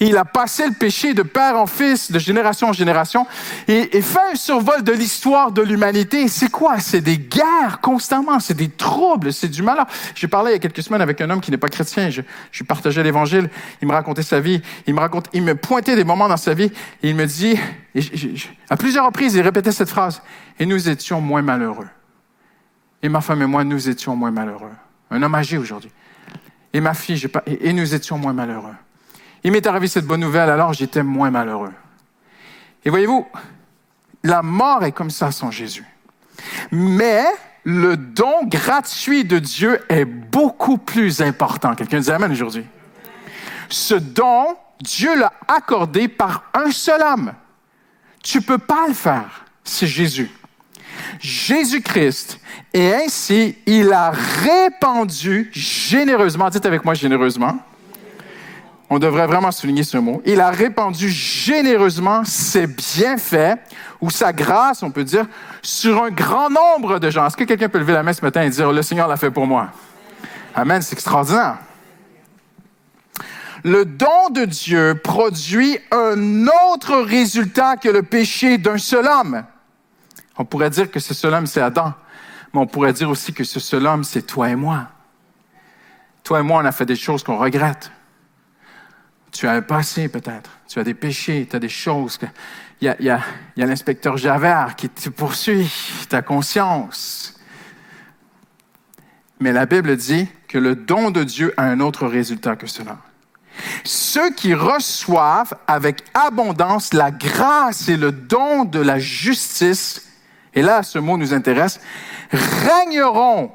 il a passé le péché de père en fils, de génération en génération, et, fait un survol de l'histoire de l'humanité. C'est quoi? C'est des guerres constamment, c'est des troubles, c'est du malheur. J'ai parlé il y a quelques semaines avec un homme qui n'est pas chrétien, je, je partageais l'évangile, il me racontait sa vie, il me raconte, il me pointait des moments dans sa vie, et il me dit, à plusieurs reprises, il répétait cette phrase, et nous étions moins malheureux. Et ma femme et moi, nous étions moins malheureux. Un homme âgé aujourd'hui. Et ma fille, et nous étions moins malheureux. Il m'est arrivé cette bonne nouvelle, alors j'étais moins malheureux. Et voyez-vous, la mort est comme ça sans Jésus. Mais le don gratuit de Dieu est beaucoup plus important. Quelqu'un dit Amen aujourd'hui. Ce don, Dieu l'a accordé par un seul homme. Tu peux pas le faire, c'est Jésus. Jésus-Christ, et ainsi, il a répandu généreusement, dites avec moi généreusement, on devrait vraiment souligner ce mot. Il a répandu généreusement ses bienfaits ou sa grâce, on peut dire, sur un grand nombre de gens. Est-ce que quelqu'un peut lever la main ce matin et dire, le Seigneur l'a fait pour moi? Amen, c'est extraordinaire. Le don de Dieu produit un autre résultat que le péché d'un seul homme. On pourrait dire que ce seul homme, c'est Adam, mais on pourrait dire aussi que ce seul homme, c'est toi et moi. Toi et moi, on a fait des choses qu'on regrette. Tu as un passé peut-être, tu as des péchés, tu as des choses. Il y a, y a, y a l'inspecteur Javert qui te poursuit, ta conscience. Mais la Bible dit que le don de Dieu a un autre résultat que cela. Ceux qui reçoivent avec abondance la grâce et le don de la justice, et là ce mot nous intéresse, régneront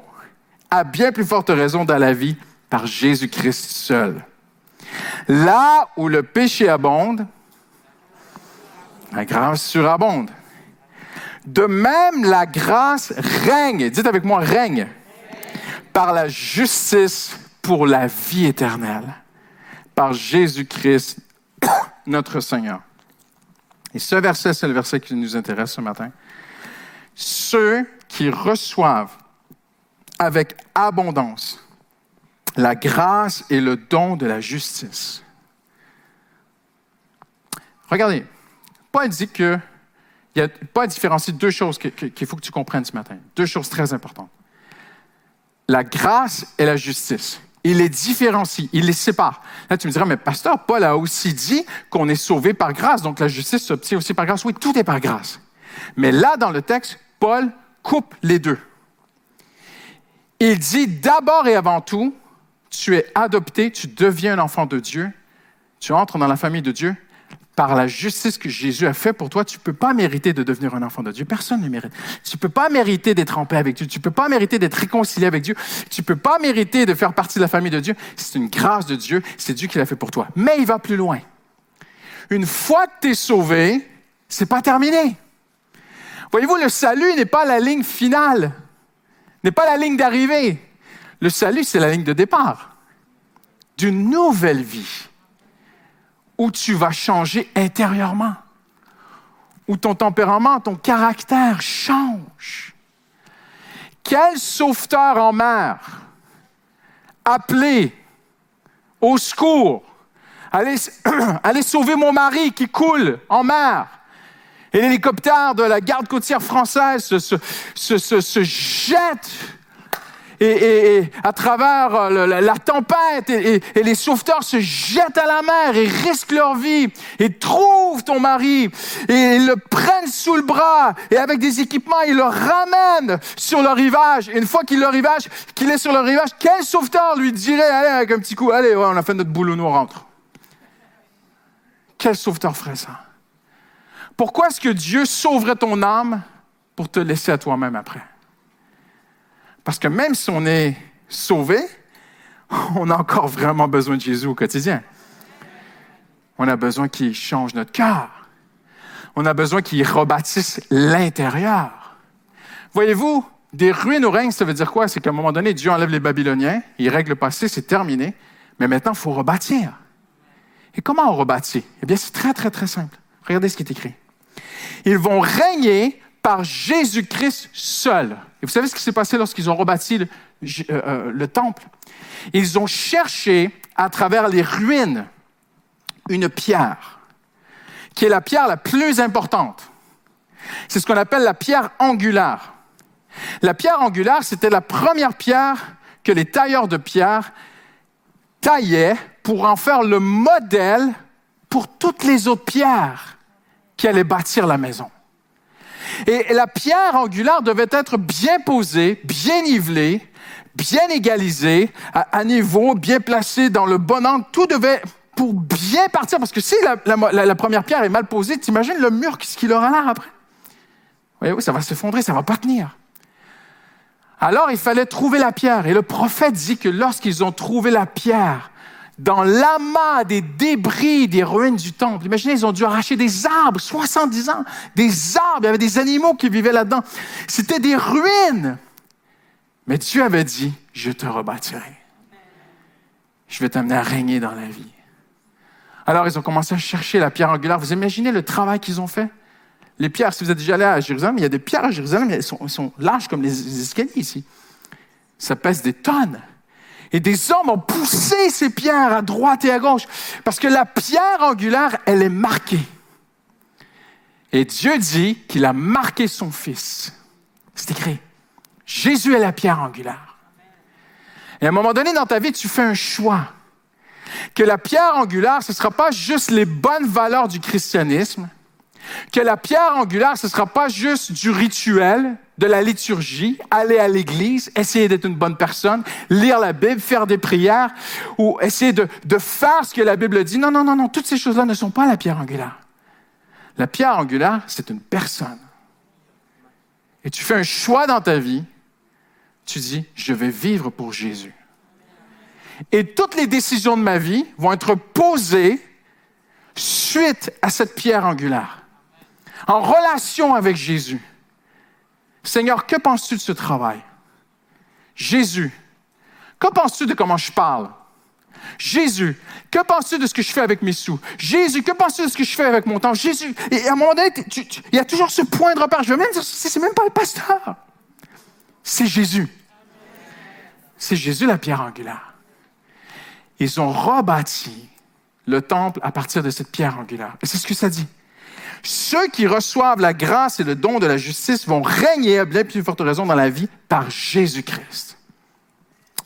à bien plus forte raison dans la vie par Jésus-Christ seul. Là où le péché abonde, la grâce surabonde. De même, la grâce règne, dites avec moi, règne, par la justice pour la vie éternelle, par Jésus-Christ, (coughs) notre Seigneur. Et ce verset, c'est le verset qui nous intéresse ce matin. Ceux qui reçoivent avec abondance la grâce et le don de la justice. Regardez, Paul dit que il n'y a pas différencier deux choses qu'il faut que tu comprennes ce matin. Deux choses très importantes. La grâce et la justice. Il les différencie, il les sépare. Là, tu me diras, mais pasteur, Paul a aussi dit qu'on est sauvé par grâce, donc la justice s'obtient aussi par grâce. Oui, tout est par grâce. Mais là, dans le texte, Paul coupe les deux. Il dit d'abord et avant tout, tu es adopté, tu deviens un enfant de Dieu, tu entres dans la famille de Dieu par la justice que Jésus a fait pour toi. Tu ne peux pas mériter de devenir un enfant de Dieu. Personne ne mérite. Tu ne peux pas mériter d'être en paix avec Dieu. Tu ne peux pas mériter d'être réconcilié avec Dieu. Tu ne peux pas mériter de faire partie de la famille de Dieu. C'est une grâce de Dieu. C'est Dieu qui l'a fait pour toi. Mais il va plus loin. Une fois que tu es sauvé, c'est pas terminé. Voyez-vous, le salut n'est pas la ligne finale, n'est pas la ligne d'arrivée. Le salut, c'est la ligne de départ d'une nouvelle vie où tu vas changer intérieurement, où ton tempérament, ton caractère change. Quel sauveteur en mer, appelé au secours, allez, (clears throat) allez sauver mon mari qui coule en mer, et l'hélicoptère de la garde côtière française se, se, se, jette et, à travers euh, la, tempête, et, les sauveteurs se jettent à la mer et risquent leur vie, et trouvent ton mari, et le prennent sous le bras, et avec des équipements, ils le ramènent sur le rivage. Et une fois qu'il est, sur le rivage, quel sauveteur lui dirait, allez, avec un petit coup, allez, on a fait notre boulot, nous rentre. Quel sauveteur ferait ça? Pourquoi est-ce que Dieu sauverait ton âme pour te laisser à toi-même après? Parce que même si on est sauvé, (laughs) on a encore vraiment besoin de Jésus au quotidien. On a besoin qu'il change notre cœur. On a besoin qu'il rebâtisse l'intérieur. Voyez-vous, des ruines au règne, ça veut dire quoi? C'est qu'à un moment donné, Dieu enlève les Babyloniens, il règle le passé, c'est terminé. Mais maintenant, il faut rebâtir. Et comment on rebâtit? Eh bien, c'est très, très, très simple. Regardez ce qui est écrit. Ils vont régner par Jésus-Christ seul. Et vous savez ce qui s'est passé lorsqu'ils ont rebâti le, euh, euh, le, temple? Ils ont cherché à travers les ruines une pierre, qui est la pierre la plus importante. C'est ce qu'on appelle la pierre angulaire. La pierre angulaire, c'était la première pierre que les tailleurs de pierre taillaient pour en faire le modèle pour toutes les autres pierres qui allait bâtir la maison. Et la pierre angulaire devait être bien posée, bien nivelée, bien égalisée, à, niveau, bien placée dans le bon angle. Tout devait pour bien partir. Parce que si la, première pierre est mal posée, t'imagines le mur, ce qu'il aura l'air après? Oui, oui, ça va s'effondrer, ça va pas tenir. Alors, il fallait trouver la pierre. Et le prophète dit que lorsqu'ils ont trouvé la pierre, dans l'amas des débris des ruines du temple. Imaginez, ils ont dû arracher des arbres, 70 ans, des arbres, il y avait des animaux qui vivaient là-dedans. C'était des ruines. Mais Dieu avait dit, je te rebâtirai. Je vais t'amener à régner dans la vie. Alors, ils ont commencé à chercher la pierre angulaire. Vous imaginez le travail qu'ils ont fait? Les pierres, si vous êtes déjà allé à Jérusalem, il y a des pierres à Jérusalem, elles sont, elles sont larges comme les escaliers ici. Ça pèse des tonnes. Et des hommes ont poussé ces pierres à droite et à gauche parce que la pierre angulaire, elle est marquée. Et Dieu dit qu'il a marqué son Fils. C'est écrit. Jésus est la pierre angulaire. Et à un moment donné dans ta vie, tu fais un choix. Que la pierre angulaire, ce ne sera pas juste les bonnes valeurs du christianisme, que la pierre angulaire, ce ne sera pas juste du rituel, de la liturgie, aller à l'église, essayer d'être une bonne personne, lire la Bible, faire des prières, ou essayer de, faire ce que la Bible dit. Non, non, non, non, toutes ces choses-là ne sont pas la pierre angulaire. La pierre angulaire, c'est une personne. Et tu fais un choix dans ta vie, tu dis, je vais vivre pour Jésus. Et toutes les décisions de ma vie vont être posées suite à cette pierre angulaire en relation avec Jésus. Seigneur, que penses-tu de ce travail? Jésus, que penses-tu de comment je parle? Jésus, que penses-tu de ce que je fais avec mes sous? Jésus, que penses-tu de ce que je fais avec mon temps? Jésus, et à un moment donné, il y a toujours ce point de repère. Je veux même dire, c'est même pas le pasteur. C'est Jésus. C'est Jésus la pierre angulaire. Ils ont rebâti le temple à partir de cette pierre angulaire. Et c'est ce que ça dit. Ceux qui reçoivent la grâce et le don de la justice vont régner à bien plus forte raison dans la vie par Jésus-Christ.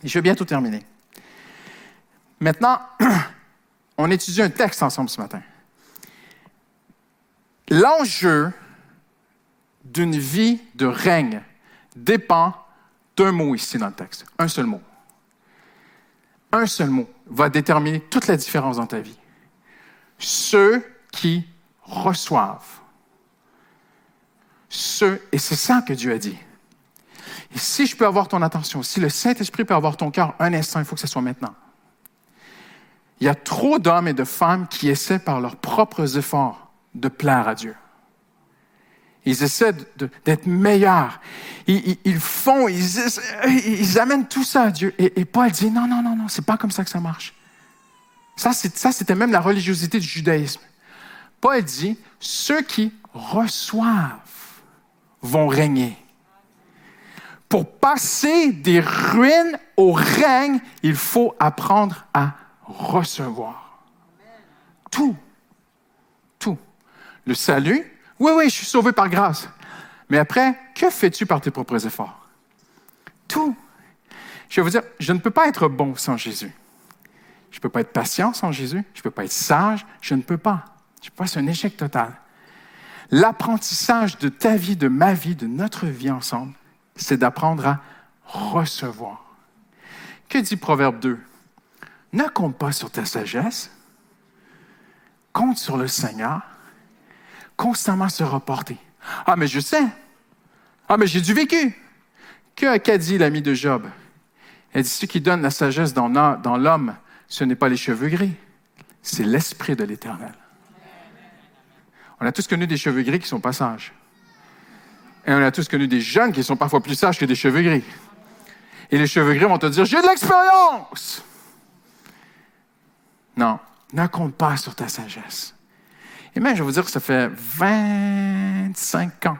Je vais bientôt terminer. Maintenant, (clears throat) on étudie un texte ensemble ce matin. L'enjeu d'une vie de règne dépend d'un mot ici dans le texte, un seul mot. Un seul mot va déterminer toute la différence dans ta vie. Ceux qui reçoivent. Ceux, et c'est ça que Dieu a dit. Et si je peux avoir ton attention, si le Saint-Esprit peut avoir ton cœur un instant, il faut que ce soit maintenant. Il y a trop d'hommes et de femmes qui essaient par leurs propres efforts de plaire à Dieu. Ils essaient d'être meilleurs. Ils, font, ils, amènent tout ça à Dieu. Et, Paul dit, non, non, non, non, c'est pas comme ça que ça marche. Ça, c'était même la religiosité du judaïsme. Paul dit, ceux qui reçoivent vont régner. Pour passer des ruines au règne, il faut apprendre à recevoir. Tout. Tout. Le salut, oui, oui, je suis sauvé par grâce. Mais après, que fais-tu par tes propres efforts? Tout. Je vais vous dire, je ne peux pas être bon sans Jésus. Je ne peux pas être patient sans Jésus. Je ne peux pas être sage. Je ne peux pas. Je pense c'est un échec total. L'apprentissage de ta vie, de ma vie, de notre vie ensemble, c'est d'apprendre à recevoir. Que dit Proverbe 2? Ne compte pas sur ta sagesse, compte sur le Seigneur, constamment se reporter. Ah, mais je sais. Ah, mais j'ai du vécu. Que qu'a dit l'ami de Job? Elle dit, ce qui donne la sagesse dans l'homme, ce n'est pas les cheveux gris, c'est l'esprit de l'Éternel. On a tous connu des cheveux gris qui sont pas sages. Et on a tous connu des jeunes qui sont parfois plus sages que des cheveux gris. Et les cheveux gris vont te dire, j'ai de l'expérience. Non, ne compte pas sur ta sagesse. Et même, je vais vous dire que ça fait 25 ans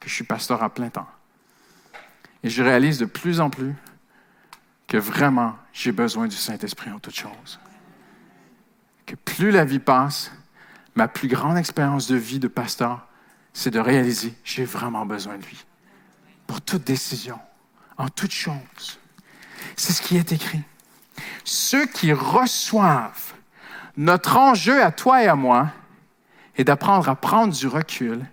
que je suis pasteur à plein temps. Et je réalise de plus en plus que vraiment, j'ai besoin du Saint-Esprit en toutes choses. Que plus la vie passe, ma plus grande expérience de vie de pasteur, c'est de réaliser, j'ai vraiment besoin de lui. Pour toute décision, en toute chose. C'est ce qui est écrit. Ceux qui reçoivent notre enjeu à toi et à moi est d'apprendre à prendre du recul,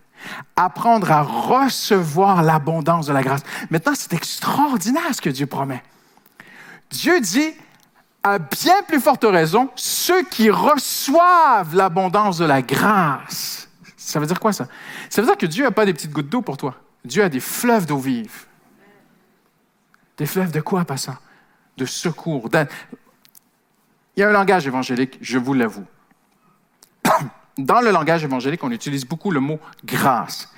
apprendre à recevoir l'abondance de la grâce. Maintenant, c'est extraordinaire ce que Dieu promet. Dieu dit, à bien plus forte raison, ceux qui reçoivent l'abondance de la grâce. Ça veut dire quoi ça? Ça veut dire que Dieu n'a pas des petites gouttes d'eau pour toi. Dieu a des fleuves d'eau vive. Des fleuves de quoi, pas ça? De secours. Il y a un langage évangélique, je vous l'avoue. (coughs) Dans le langage évangélique, on utilise beaucoup le mot grâce.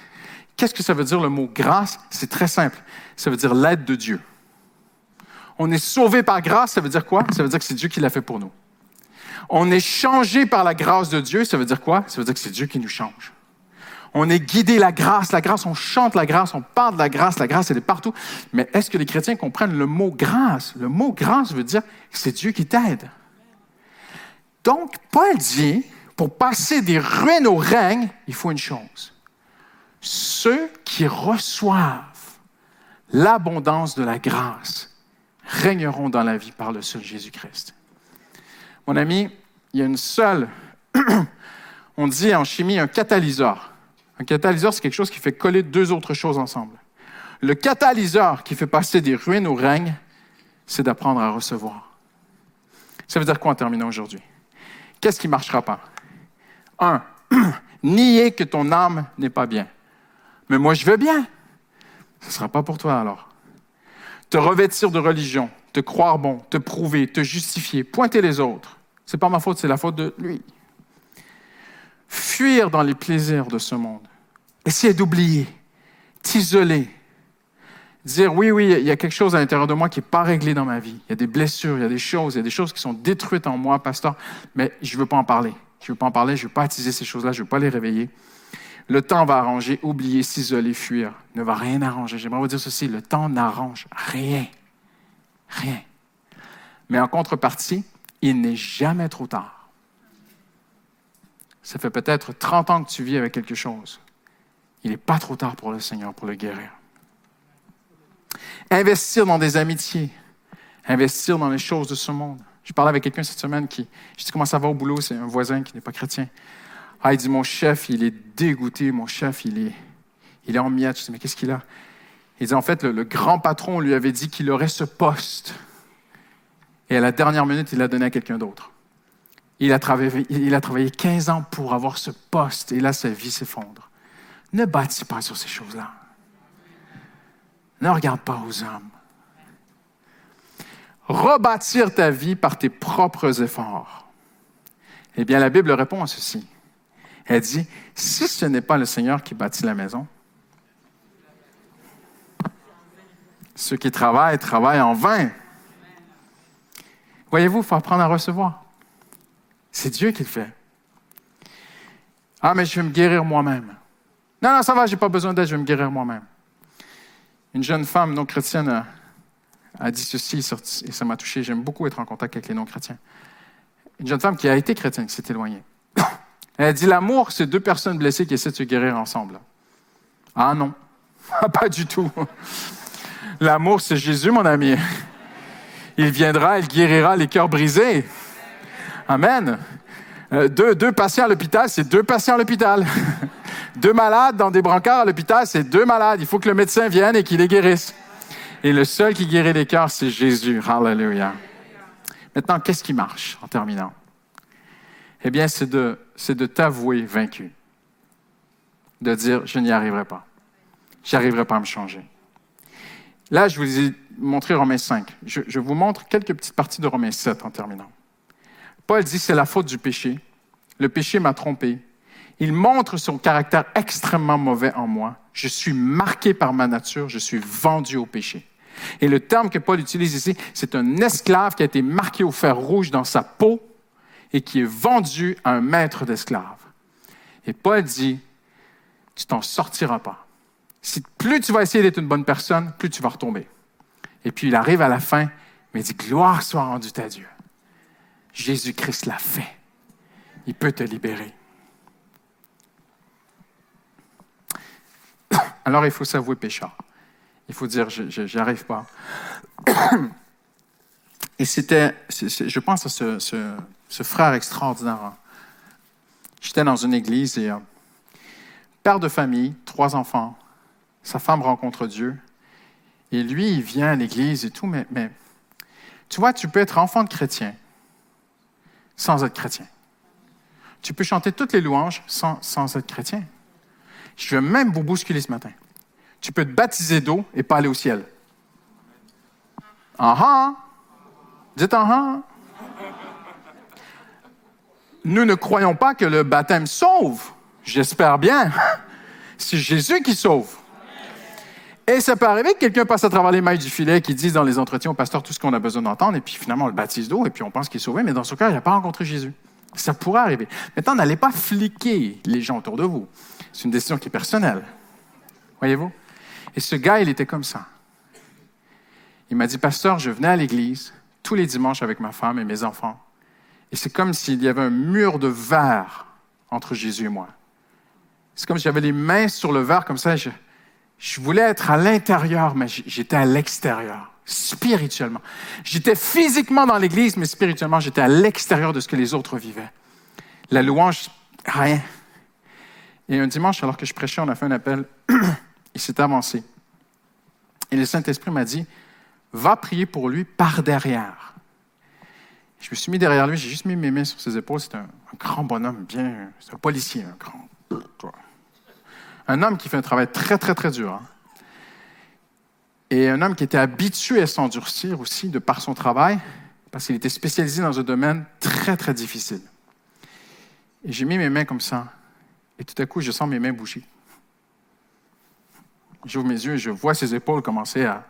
Qu'est-ce que ça veut dire le mot grâce? C'est très simple. Ça veut dire l'aide de Dieu. On est sauvé par grâce, ça veut dire quoi? Ça veut dire que c'est Dieu qui l'a fait pour nous. On est changé par la grâce de Dieu, ça veut dire quoi? Ça veut dire que c'est Dieu qui nous change. On est guidé la grâce, la grâce, on chante la grâce, on parle de la grâce, la grâce, elle est partout. Mais est-ce que les chrétiens comprennent le mot grâce? Le mot grâce veut dire que c'est Dieu qui t'aide. Donc, Paul dit, pour passer des ruines au règne, il faut une chose. Ceux qui reçoivent l'abondance de la grâce régneront dans la vie par le seul Jésus-Christ. Mon ami, il y a une seule, (clears throat) on dit en chimie un catalyseur. Un catalyseur, c'est quelque chose qui fait coller deux autres choses ensemble. Le catalyseur qui fait passer des ruines au règne, c'est d'apprendre à recevoir. Ça veut dire quoi en terminant aujourd'hui? Qu'est-ce qui ne marchera pas? Un, (clears throat) nier que ton âme n'est pas bien. Mais moi, je veux bien. Ce ne sera pas pour toi alors te revêtir de religion, te croire bon, te prouver, te justifier, pointer les autres. C'est pas ma faute, c'est la faute de lui. Fuir dans les plaisirs de ce monde. Essayer d'oublier, t'isoler, dire oui, oui, il y a quelque chose à l'intérieur de moi qui n'est pas réglé dans ma vie. Il y a des blessures, il y a des choses, il y a des choses qui sont détruites en moi, pasteur, mais je ne veux pas en parler. Je ne veux pas en parler, je ne veux pas attiser ces choses-là, je ne veux pas les réveiller. Le temps va arranger, oublier, s'isoler, fuir, ne va rien arranger. J'aimerais vous dire ceci, le temps n'arrange rien. Rien. Mais en contrepartie, il n'est jamais trop tard. Ça fait peut-être 30 ans que tu vis avec quelque chose. Il n'est pas trop tard pour le Seigneur, pour le guérir. Investir dans des amitiés, investir dans les choses de ce monde. Je parlais avec quelqu'un cette semaine qui, je dis comment ça va au boulot, c'est un voisin qui n'est pas chrétien. Ah, il dit, mon chef, il est dégoûté, mon chef, il est, il est en miettes. Je dis, mais qu'est-ce qu'il a? Il dit, en fait, le, grand patron lui avait dit qu'il aurait ce poste. Et à la dernière minute, il l'a donné à quelqu'un d'autre. Il a, travaillé, il a travaillé 15 ans pour avoir ce poste, et là, sa vie s'effondre. Ne bâtis pas sur ces choses-là. Ne regarde pas aux hommes. Rebâtir ta vie par tes propres efforts. Eh bien, la Bible répond à ceci. Elle dit, si ce n'est pas le Seigneur qui bâtit la maison, ceux qui travaillent, travaillent en vain. Voyez-vous, il faut apprendre à recevoir. C'est Dieu qui le fait. Ah, mais je vais me guérir moi-même. Non, non, ça va, je n'ai pas besoin d'aide, je vais me guérir moi-même. Une jeune femme non chrétienne a, dit ceci et ça m'a touché. J'aime beaucoup être en contact avec les non-chrétiens. Une jeune femme qui a été chrétienne, qui s'est éloignée. Elle dit l'amour, c'est deux personnes blessées qui essaient de se guérir ensemble. Ah non, (laughs) pas du tout. L'amour, c'est Jésus, mon ami. Il viendra, il guérira les cœurs brisés. Amen. Euh, deux, deux patients à l'hôpital, c'est deux patients à l'hôpital. (laughs) deux malades dans des brancards à l'hôpital, c'est deux malades. Il faut que le médecin vienne et qu'il les guérisse. Et le seul qui guérit les cœurs, c'est Jésus. Hallelujah. Maintenant, qu'est-ce qui marche en terminant? Eh bien, c'est de, c'est de t'avouer vaincu. De dire, je n'y arriverai pas. Je n'arriverai pas à me changer. Là, je vous ai montré Romains 5. Je, je vous montre quelques petites parties de Romains 7 en terminant. Paul dit, c'est la faute du péché. Le péché m'a trompé. Il montre son caractère extrêmement mauvais en moi. Je suis marqué par ma nature. Je suis vendu au péché. Et le terme que Paul utilise ici, c'est un esclave qui a été marqué au fer rouge dans sa peau et qui est vendu à un maître d'esclaves. Et Paul dit, tu t'en sortiras pas. Si plus tu vas essayer d'être une bonne personne, plus tu vas retomber. Et puis il arrive à la fin, mais il dit, gloire soit rendue à Dieu. Jésus-Christ l'a fait. Il peut te libérer. (coughs) Alors il faut s'avouer pécheur. Il faut dire, je n'y arrive pas. (coughs) Et c'était, je pense à ce, frère extraordinaire. J'étais dans une église et euh, père de famille, trois enfants. Sa femme rencontre Dieu. Et lui, il vient à l'église et tout, mais, tu vois, tu peux être enfant de chrétien sans être chrétien. Tu peux chanter toutes les louanges sans, être chrétien. Je veux même vous bousculer ce matin. Tu peux te baptiser d'eau et pas aller au ciel. Ah ah! Dites ah ah! Nous ne croyons pas que le baptême sauve. J'espère bien. (laughs) C'est Jésus qui sauve. Et ça peut arriver que quelqu'un passe à travers les mailles du filet qui dise dans les entretiens au pasteur tout ce qu'on a besoin d'entendre, et puis finalement on le baptise d'eau, et puis on pense qu'il est sauvé, mais dans ce cas, il n'a pas rencontré Jésus. Ça pourrait arriver. Maintenant, n'allez pas fliquer les gens autour de vous. C'est une décision qui est personnelle. Voyez-vous? Et ce gars, il était comme ça. Il m'a dit, pasteur, je venais à l'église tous les dimanches avec ma femme et mes enfants. Et c'est comme s'il y avait un mur de verre entre Jésus et moi. C'est comme si j'avais les mains sur le verre comme ça. Je, je voulais être à l'intérieur, mais j'étais à l'extérieur, spirituellement. J'étais physiquement dans l'Église, mais spirituellement, j'étais à l'extérieur de ce que les autres vivaient. La louange, rien. Et un dimanche, alors que je prêchais, on a fait un appel. (clears throat) Il s'est avancé. Et le Saint-Esprit m'a dit, va prier pour lui par derrière. Je me suis mis derrière lui, j'ai juste mis mes mains sur ses épaules. C'est un, grand bonhomme, bien, c'est un policier, un grand. Un homme qui fait un travail très, très, très dur. Hein. Et un homme qui était habitué à s'endurcir aussi de par son travail, parce qu'il était spécialisé dans un domaine très, très difficile. Et j'ai mis mes mains comme ça. Et tout à coup, je sens mes mains bouger. j'ouvre mes yeux et je vois ses épaules commencer à...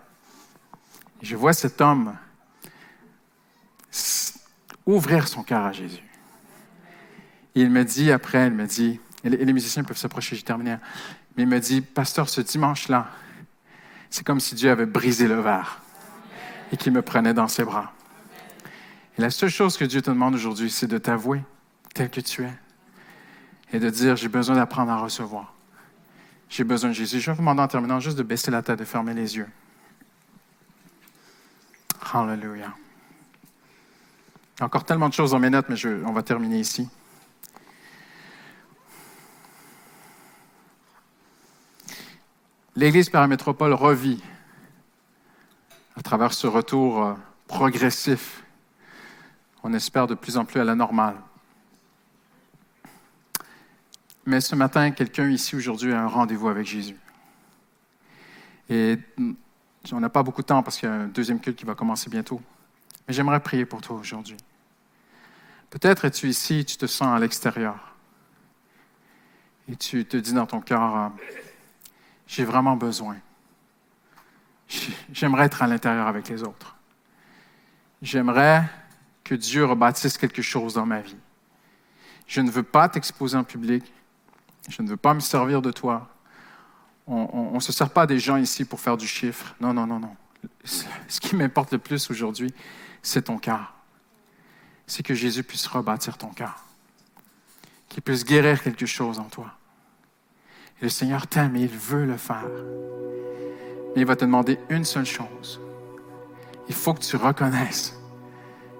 Je vois cet homme ouvrir son cœur à Jésus. Et il me dit après, il me dit, et les musiciens peuvent s'approcher, j'ai terminé, mais il me dit, pasteur, ce dimanche-là, c'est comme si Dieu avait brisé le verre et qu'il me prenait dans ses bras. Et la seule chose que Dieu te demande aujourd'hui, c'est de t'avouer tel que tu es et de dire, j'ai besoin d'apprendre à recevoir. J'ai besoin de Jésus. Je vais vous demander en terminant juste de baisser la tête, de fermer les yeux. Hallelujah. Encore tellement de choses dans mes notes, mais on va terminer ici. L'Église paramétropole revit à travers ce retour euh, progressif, on espère de plus en plus à la normale. Mais ce matin, quelqu'un ici aujourd'hui a un rendez-vous avec Jésus. Et on n'a pas beaucoup de temps parce qu'il y a un deuxième culte qui va commencer bientôt. Mais j'aimerais prier pour toi aujourd'hui. Peut-être es-tu ici, tu te sens à l'extérieur. Et tu te dis dans ton cœur, euh, j'ai vraiment besoin. J'aimerais être à l'intérieur avec les autres. J'aimerais que Dieu rebâtisse quelque chose dans ma vie. Je ne veux pas t'exposer en public. Je ne veux pas me servir de toi. On ne se sert pas des gens ici pour faire du chiffre. Non, non, non, non. Ce qui m'importe le plus aujourd'hui, c'est ton cœur. C'est que Jésus puisse rebâtir ton cœur. Qu'il puisse guérir quelque chose en toi. Et le Seigneur t'aime et il veut le faire. Mais il va te demander une seule chose. Il faut que tu reconnaisses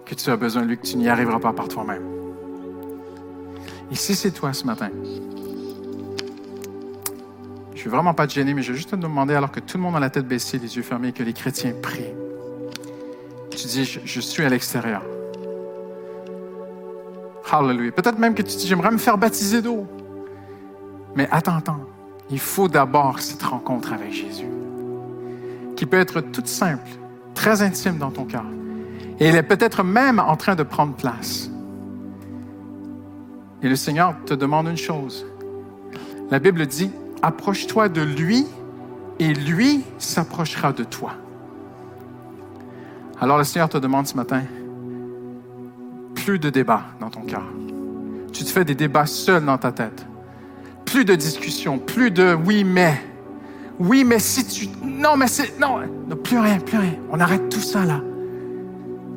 que tu as besoin de lui, que tu n'y arriveras pas par toi-même. Et si c'est toi ce matin, je ne veux vraiment pas te gêner, mais je vais juste te demander, alors que tout le monde a la tête baissée, les yeux fermés, que les chrétiens prient. Tu dis, je, suis à l'extérieur. Hallelujah. Peut-être même que tu dis, j'aimerais me faire baptiser d'eau. Mais attends, attends. Il faut d'abord cette rencontre avec Jésus, qui peut être toute simple, très intime dans ton cœur. Et elle est peut-être même en train de prendre place. Et le Seigneur te demande une chose. La Bible dit, approche-toi de lui et lui s'approchera de toi. Alors le Seigneur te demande ce matin, plus de débats dans ton cœur. Tu te fais des débats seul dans ta tête. Plus de discussions, plus de oui mais. Oui mais si tu... Non mais c'est... Non, plus rien, plus rien. On arrête tout ça là.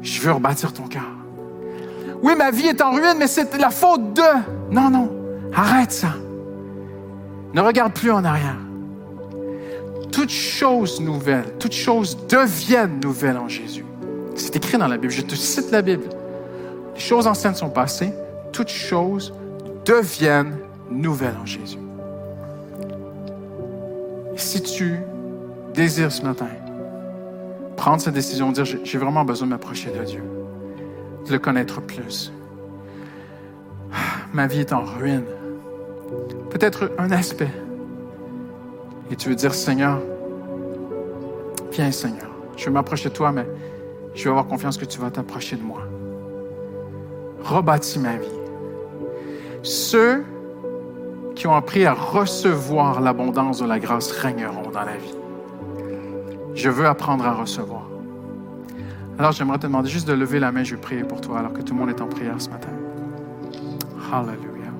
Je veux rebâtir ton cœur. Oui, ma vie est en ruine, mais c'est la faute de... Non, non, arrête ça. Ne regarde plus en arrière. Toutes choses nouvelles, toutes choses deviennent nouvelles en Jésus. C'est écrit dans la Bible. Je te cite la Bible. Les choses anciennes sont passées, toutes choses deviennent nouvelles en Jésus. si tu désires ce matin prendre cette décision, dire j'ai vraiment besoin de m'approcher de Dieu, de le connaître plus. Ma vie est en ruine. Peut-être un aspect. Et tu veux dire, Seigneur, viens Seigneur, je vais m'approcher de toi, mais je vais avoir confiance que tu vas t'approcher de moi. Rebâtis ma vie. Ceux qui ont appris à recevoir l'abondance de la grâce régneront dans la vie. Je veux apprendre à recevoir. Alors j'aimerais te demander juste de lever la main, je vais prier pour toi alors que tout le monde est en prière ce matin. Hallelujah.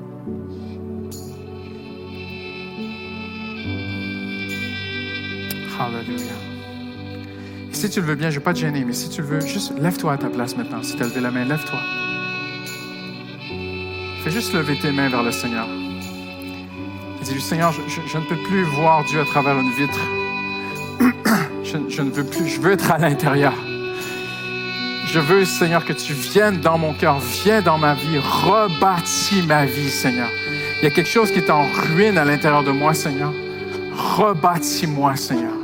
Hallelujah. Si tu le veux bien, je ne vais pas te gêner, mais si tu le veux, juste lève-toi à ta place maintenant. Si tu as levé la main, lève-toi. Fais juste lever tes mains vers le Seigneur. Et dis-lui, Seigneur, je, ne peux plus voir Dieu à travers une vitre. (clears throat) je, je ne veux plus, je veux être à l'intérieur. Je veux, Seigneur, que tu viennes dans mon cœur, viens dans ma vie, rebâtis ma vie, Seigneur. Il y a quelque chose qui est en ruine à l'intérieur de moi, Seigneur. Rebâtis-moi, Seigneur.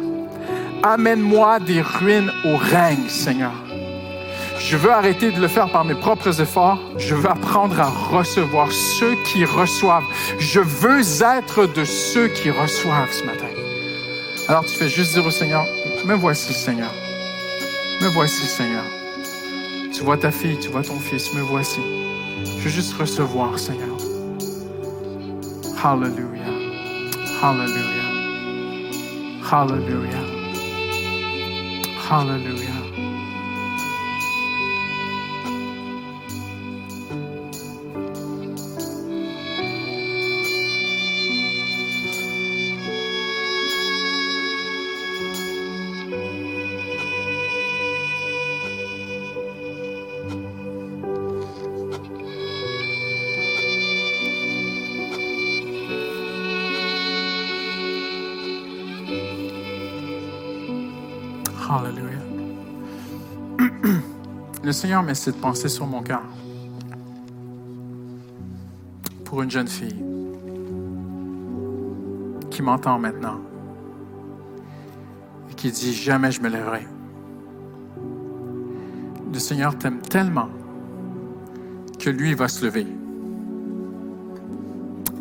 Amène-moi des ruines au règne, Seigneur. Je veux arrêter de le faire par mes propres efforts. Je veux apprendre à recevoir ceux qui reçoivent. Je veux être de ceux qui reçoivent ce matin. Alors tu fais juste dire au Seigneur, me voici Seigneur. Me voici Seigneur. Tu vois ta fille, tu vois ton fils, me voici. Je veux juste recevoir Seigneur. Hallelujah. Hallelujah. Hallelujah. Hallelujah. Seigneur met cette pensée sur mon cœur pour une jeune fille qui m'entend maintenant et qui dit jamais je me lèverai. Le Seigneur t'aime tellement que lui va se lever.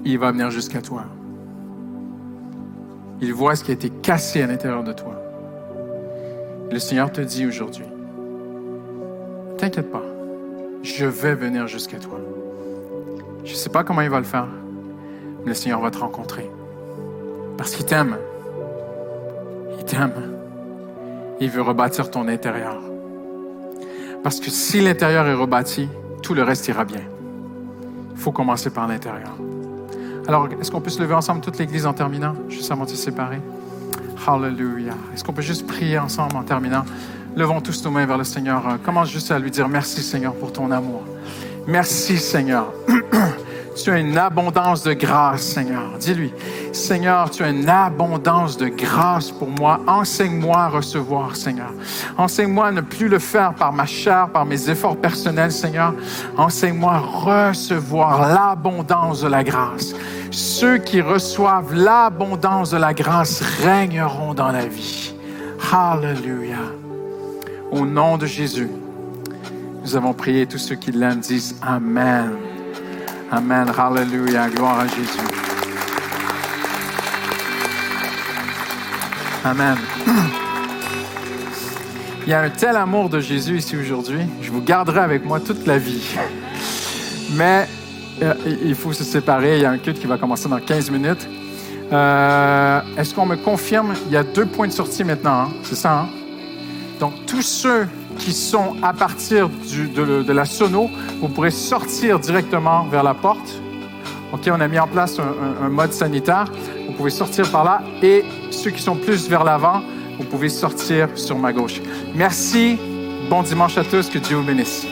Il va venir jusqu'à toi. Il voit ce qui a été cassé à l'intérieur de toi. Le Seigneur te dit aujourd'hui, t'inquiète pas, je vais venir jusqu'à toi. Je ne sais pas comment il va le faire, mais le Seigneur va te rencontrer. Parce qu'il t'aime. Il t'aime. Il veut rebâtir ton intérieur. Parce que si l'intérieur est rebâti, tout le reste ira bien. Il faut commencer par l'intérieur. Alors, est-ce qu'on peut se lever ensemble, toute l'Église, en terminant, juste avant de se séparer? Hallelujah. Est-ce qu'on peut juste prier ensemble en terminant? Levons tous nos mains vers le Seigneur. Commence juste à lui dire merci Seigneur pour ton amour. Merci Seigneur. (clears throat) tu as une abondance de grâce Seigneur. Dis-lui, Seigneur, tu as une abondance de grâce pour moi. Enseigne-moi à recevoir Seigneur. Enseigne-moi à ne plus le faire par ma chair, par mes efforts personnels Seigneur. Enseigne-moi à recevoir l'abondance de la grâce. Ceux qui reçoivent l'abondance de la grâce régneront dans la vie. Hallelujah. Au nom de Jésus, nous avons prié. Tous ceux qui l'aiment disent Amen. Amen. Hallelujah. Gloire à Jésus. Amen. Il y a un tel amour de Jésus ici aujourd'hui. Je vous garderai avec moi toute la vie. Mais euh, il faut se séparer. Il y a un culte qui va commencer dans 15 minutes. Euh, Est-ce qu'on me confirme? Il y a deux points de sortie maintenant. Hein? C'est ça? Hein? Donc, tous ceux qui sont à partir de, la sono, vous pourrez sortir directement vers la porte. OK, on a mis en place un, mode sanitaire. Vous pouvez sortir par là. Et ceux qui sont plus vers l'avant, vous pouvez sortir sur ma gauche. Merci. Bon dimanche à tous. Que Dieu vous bénisse.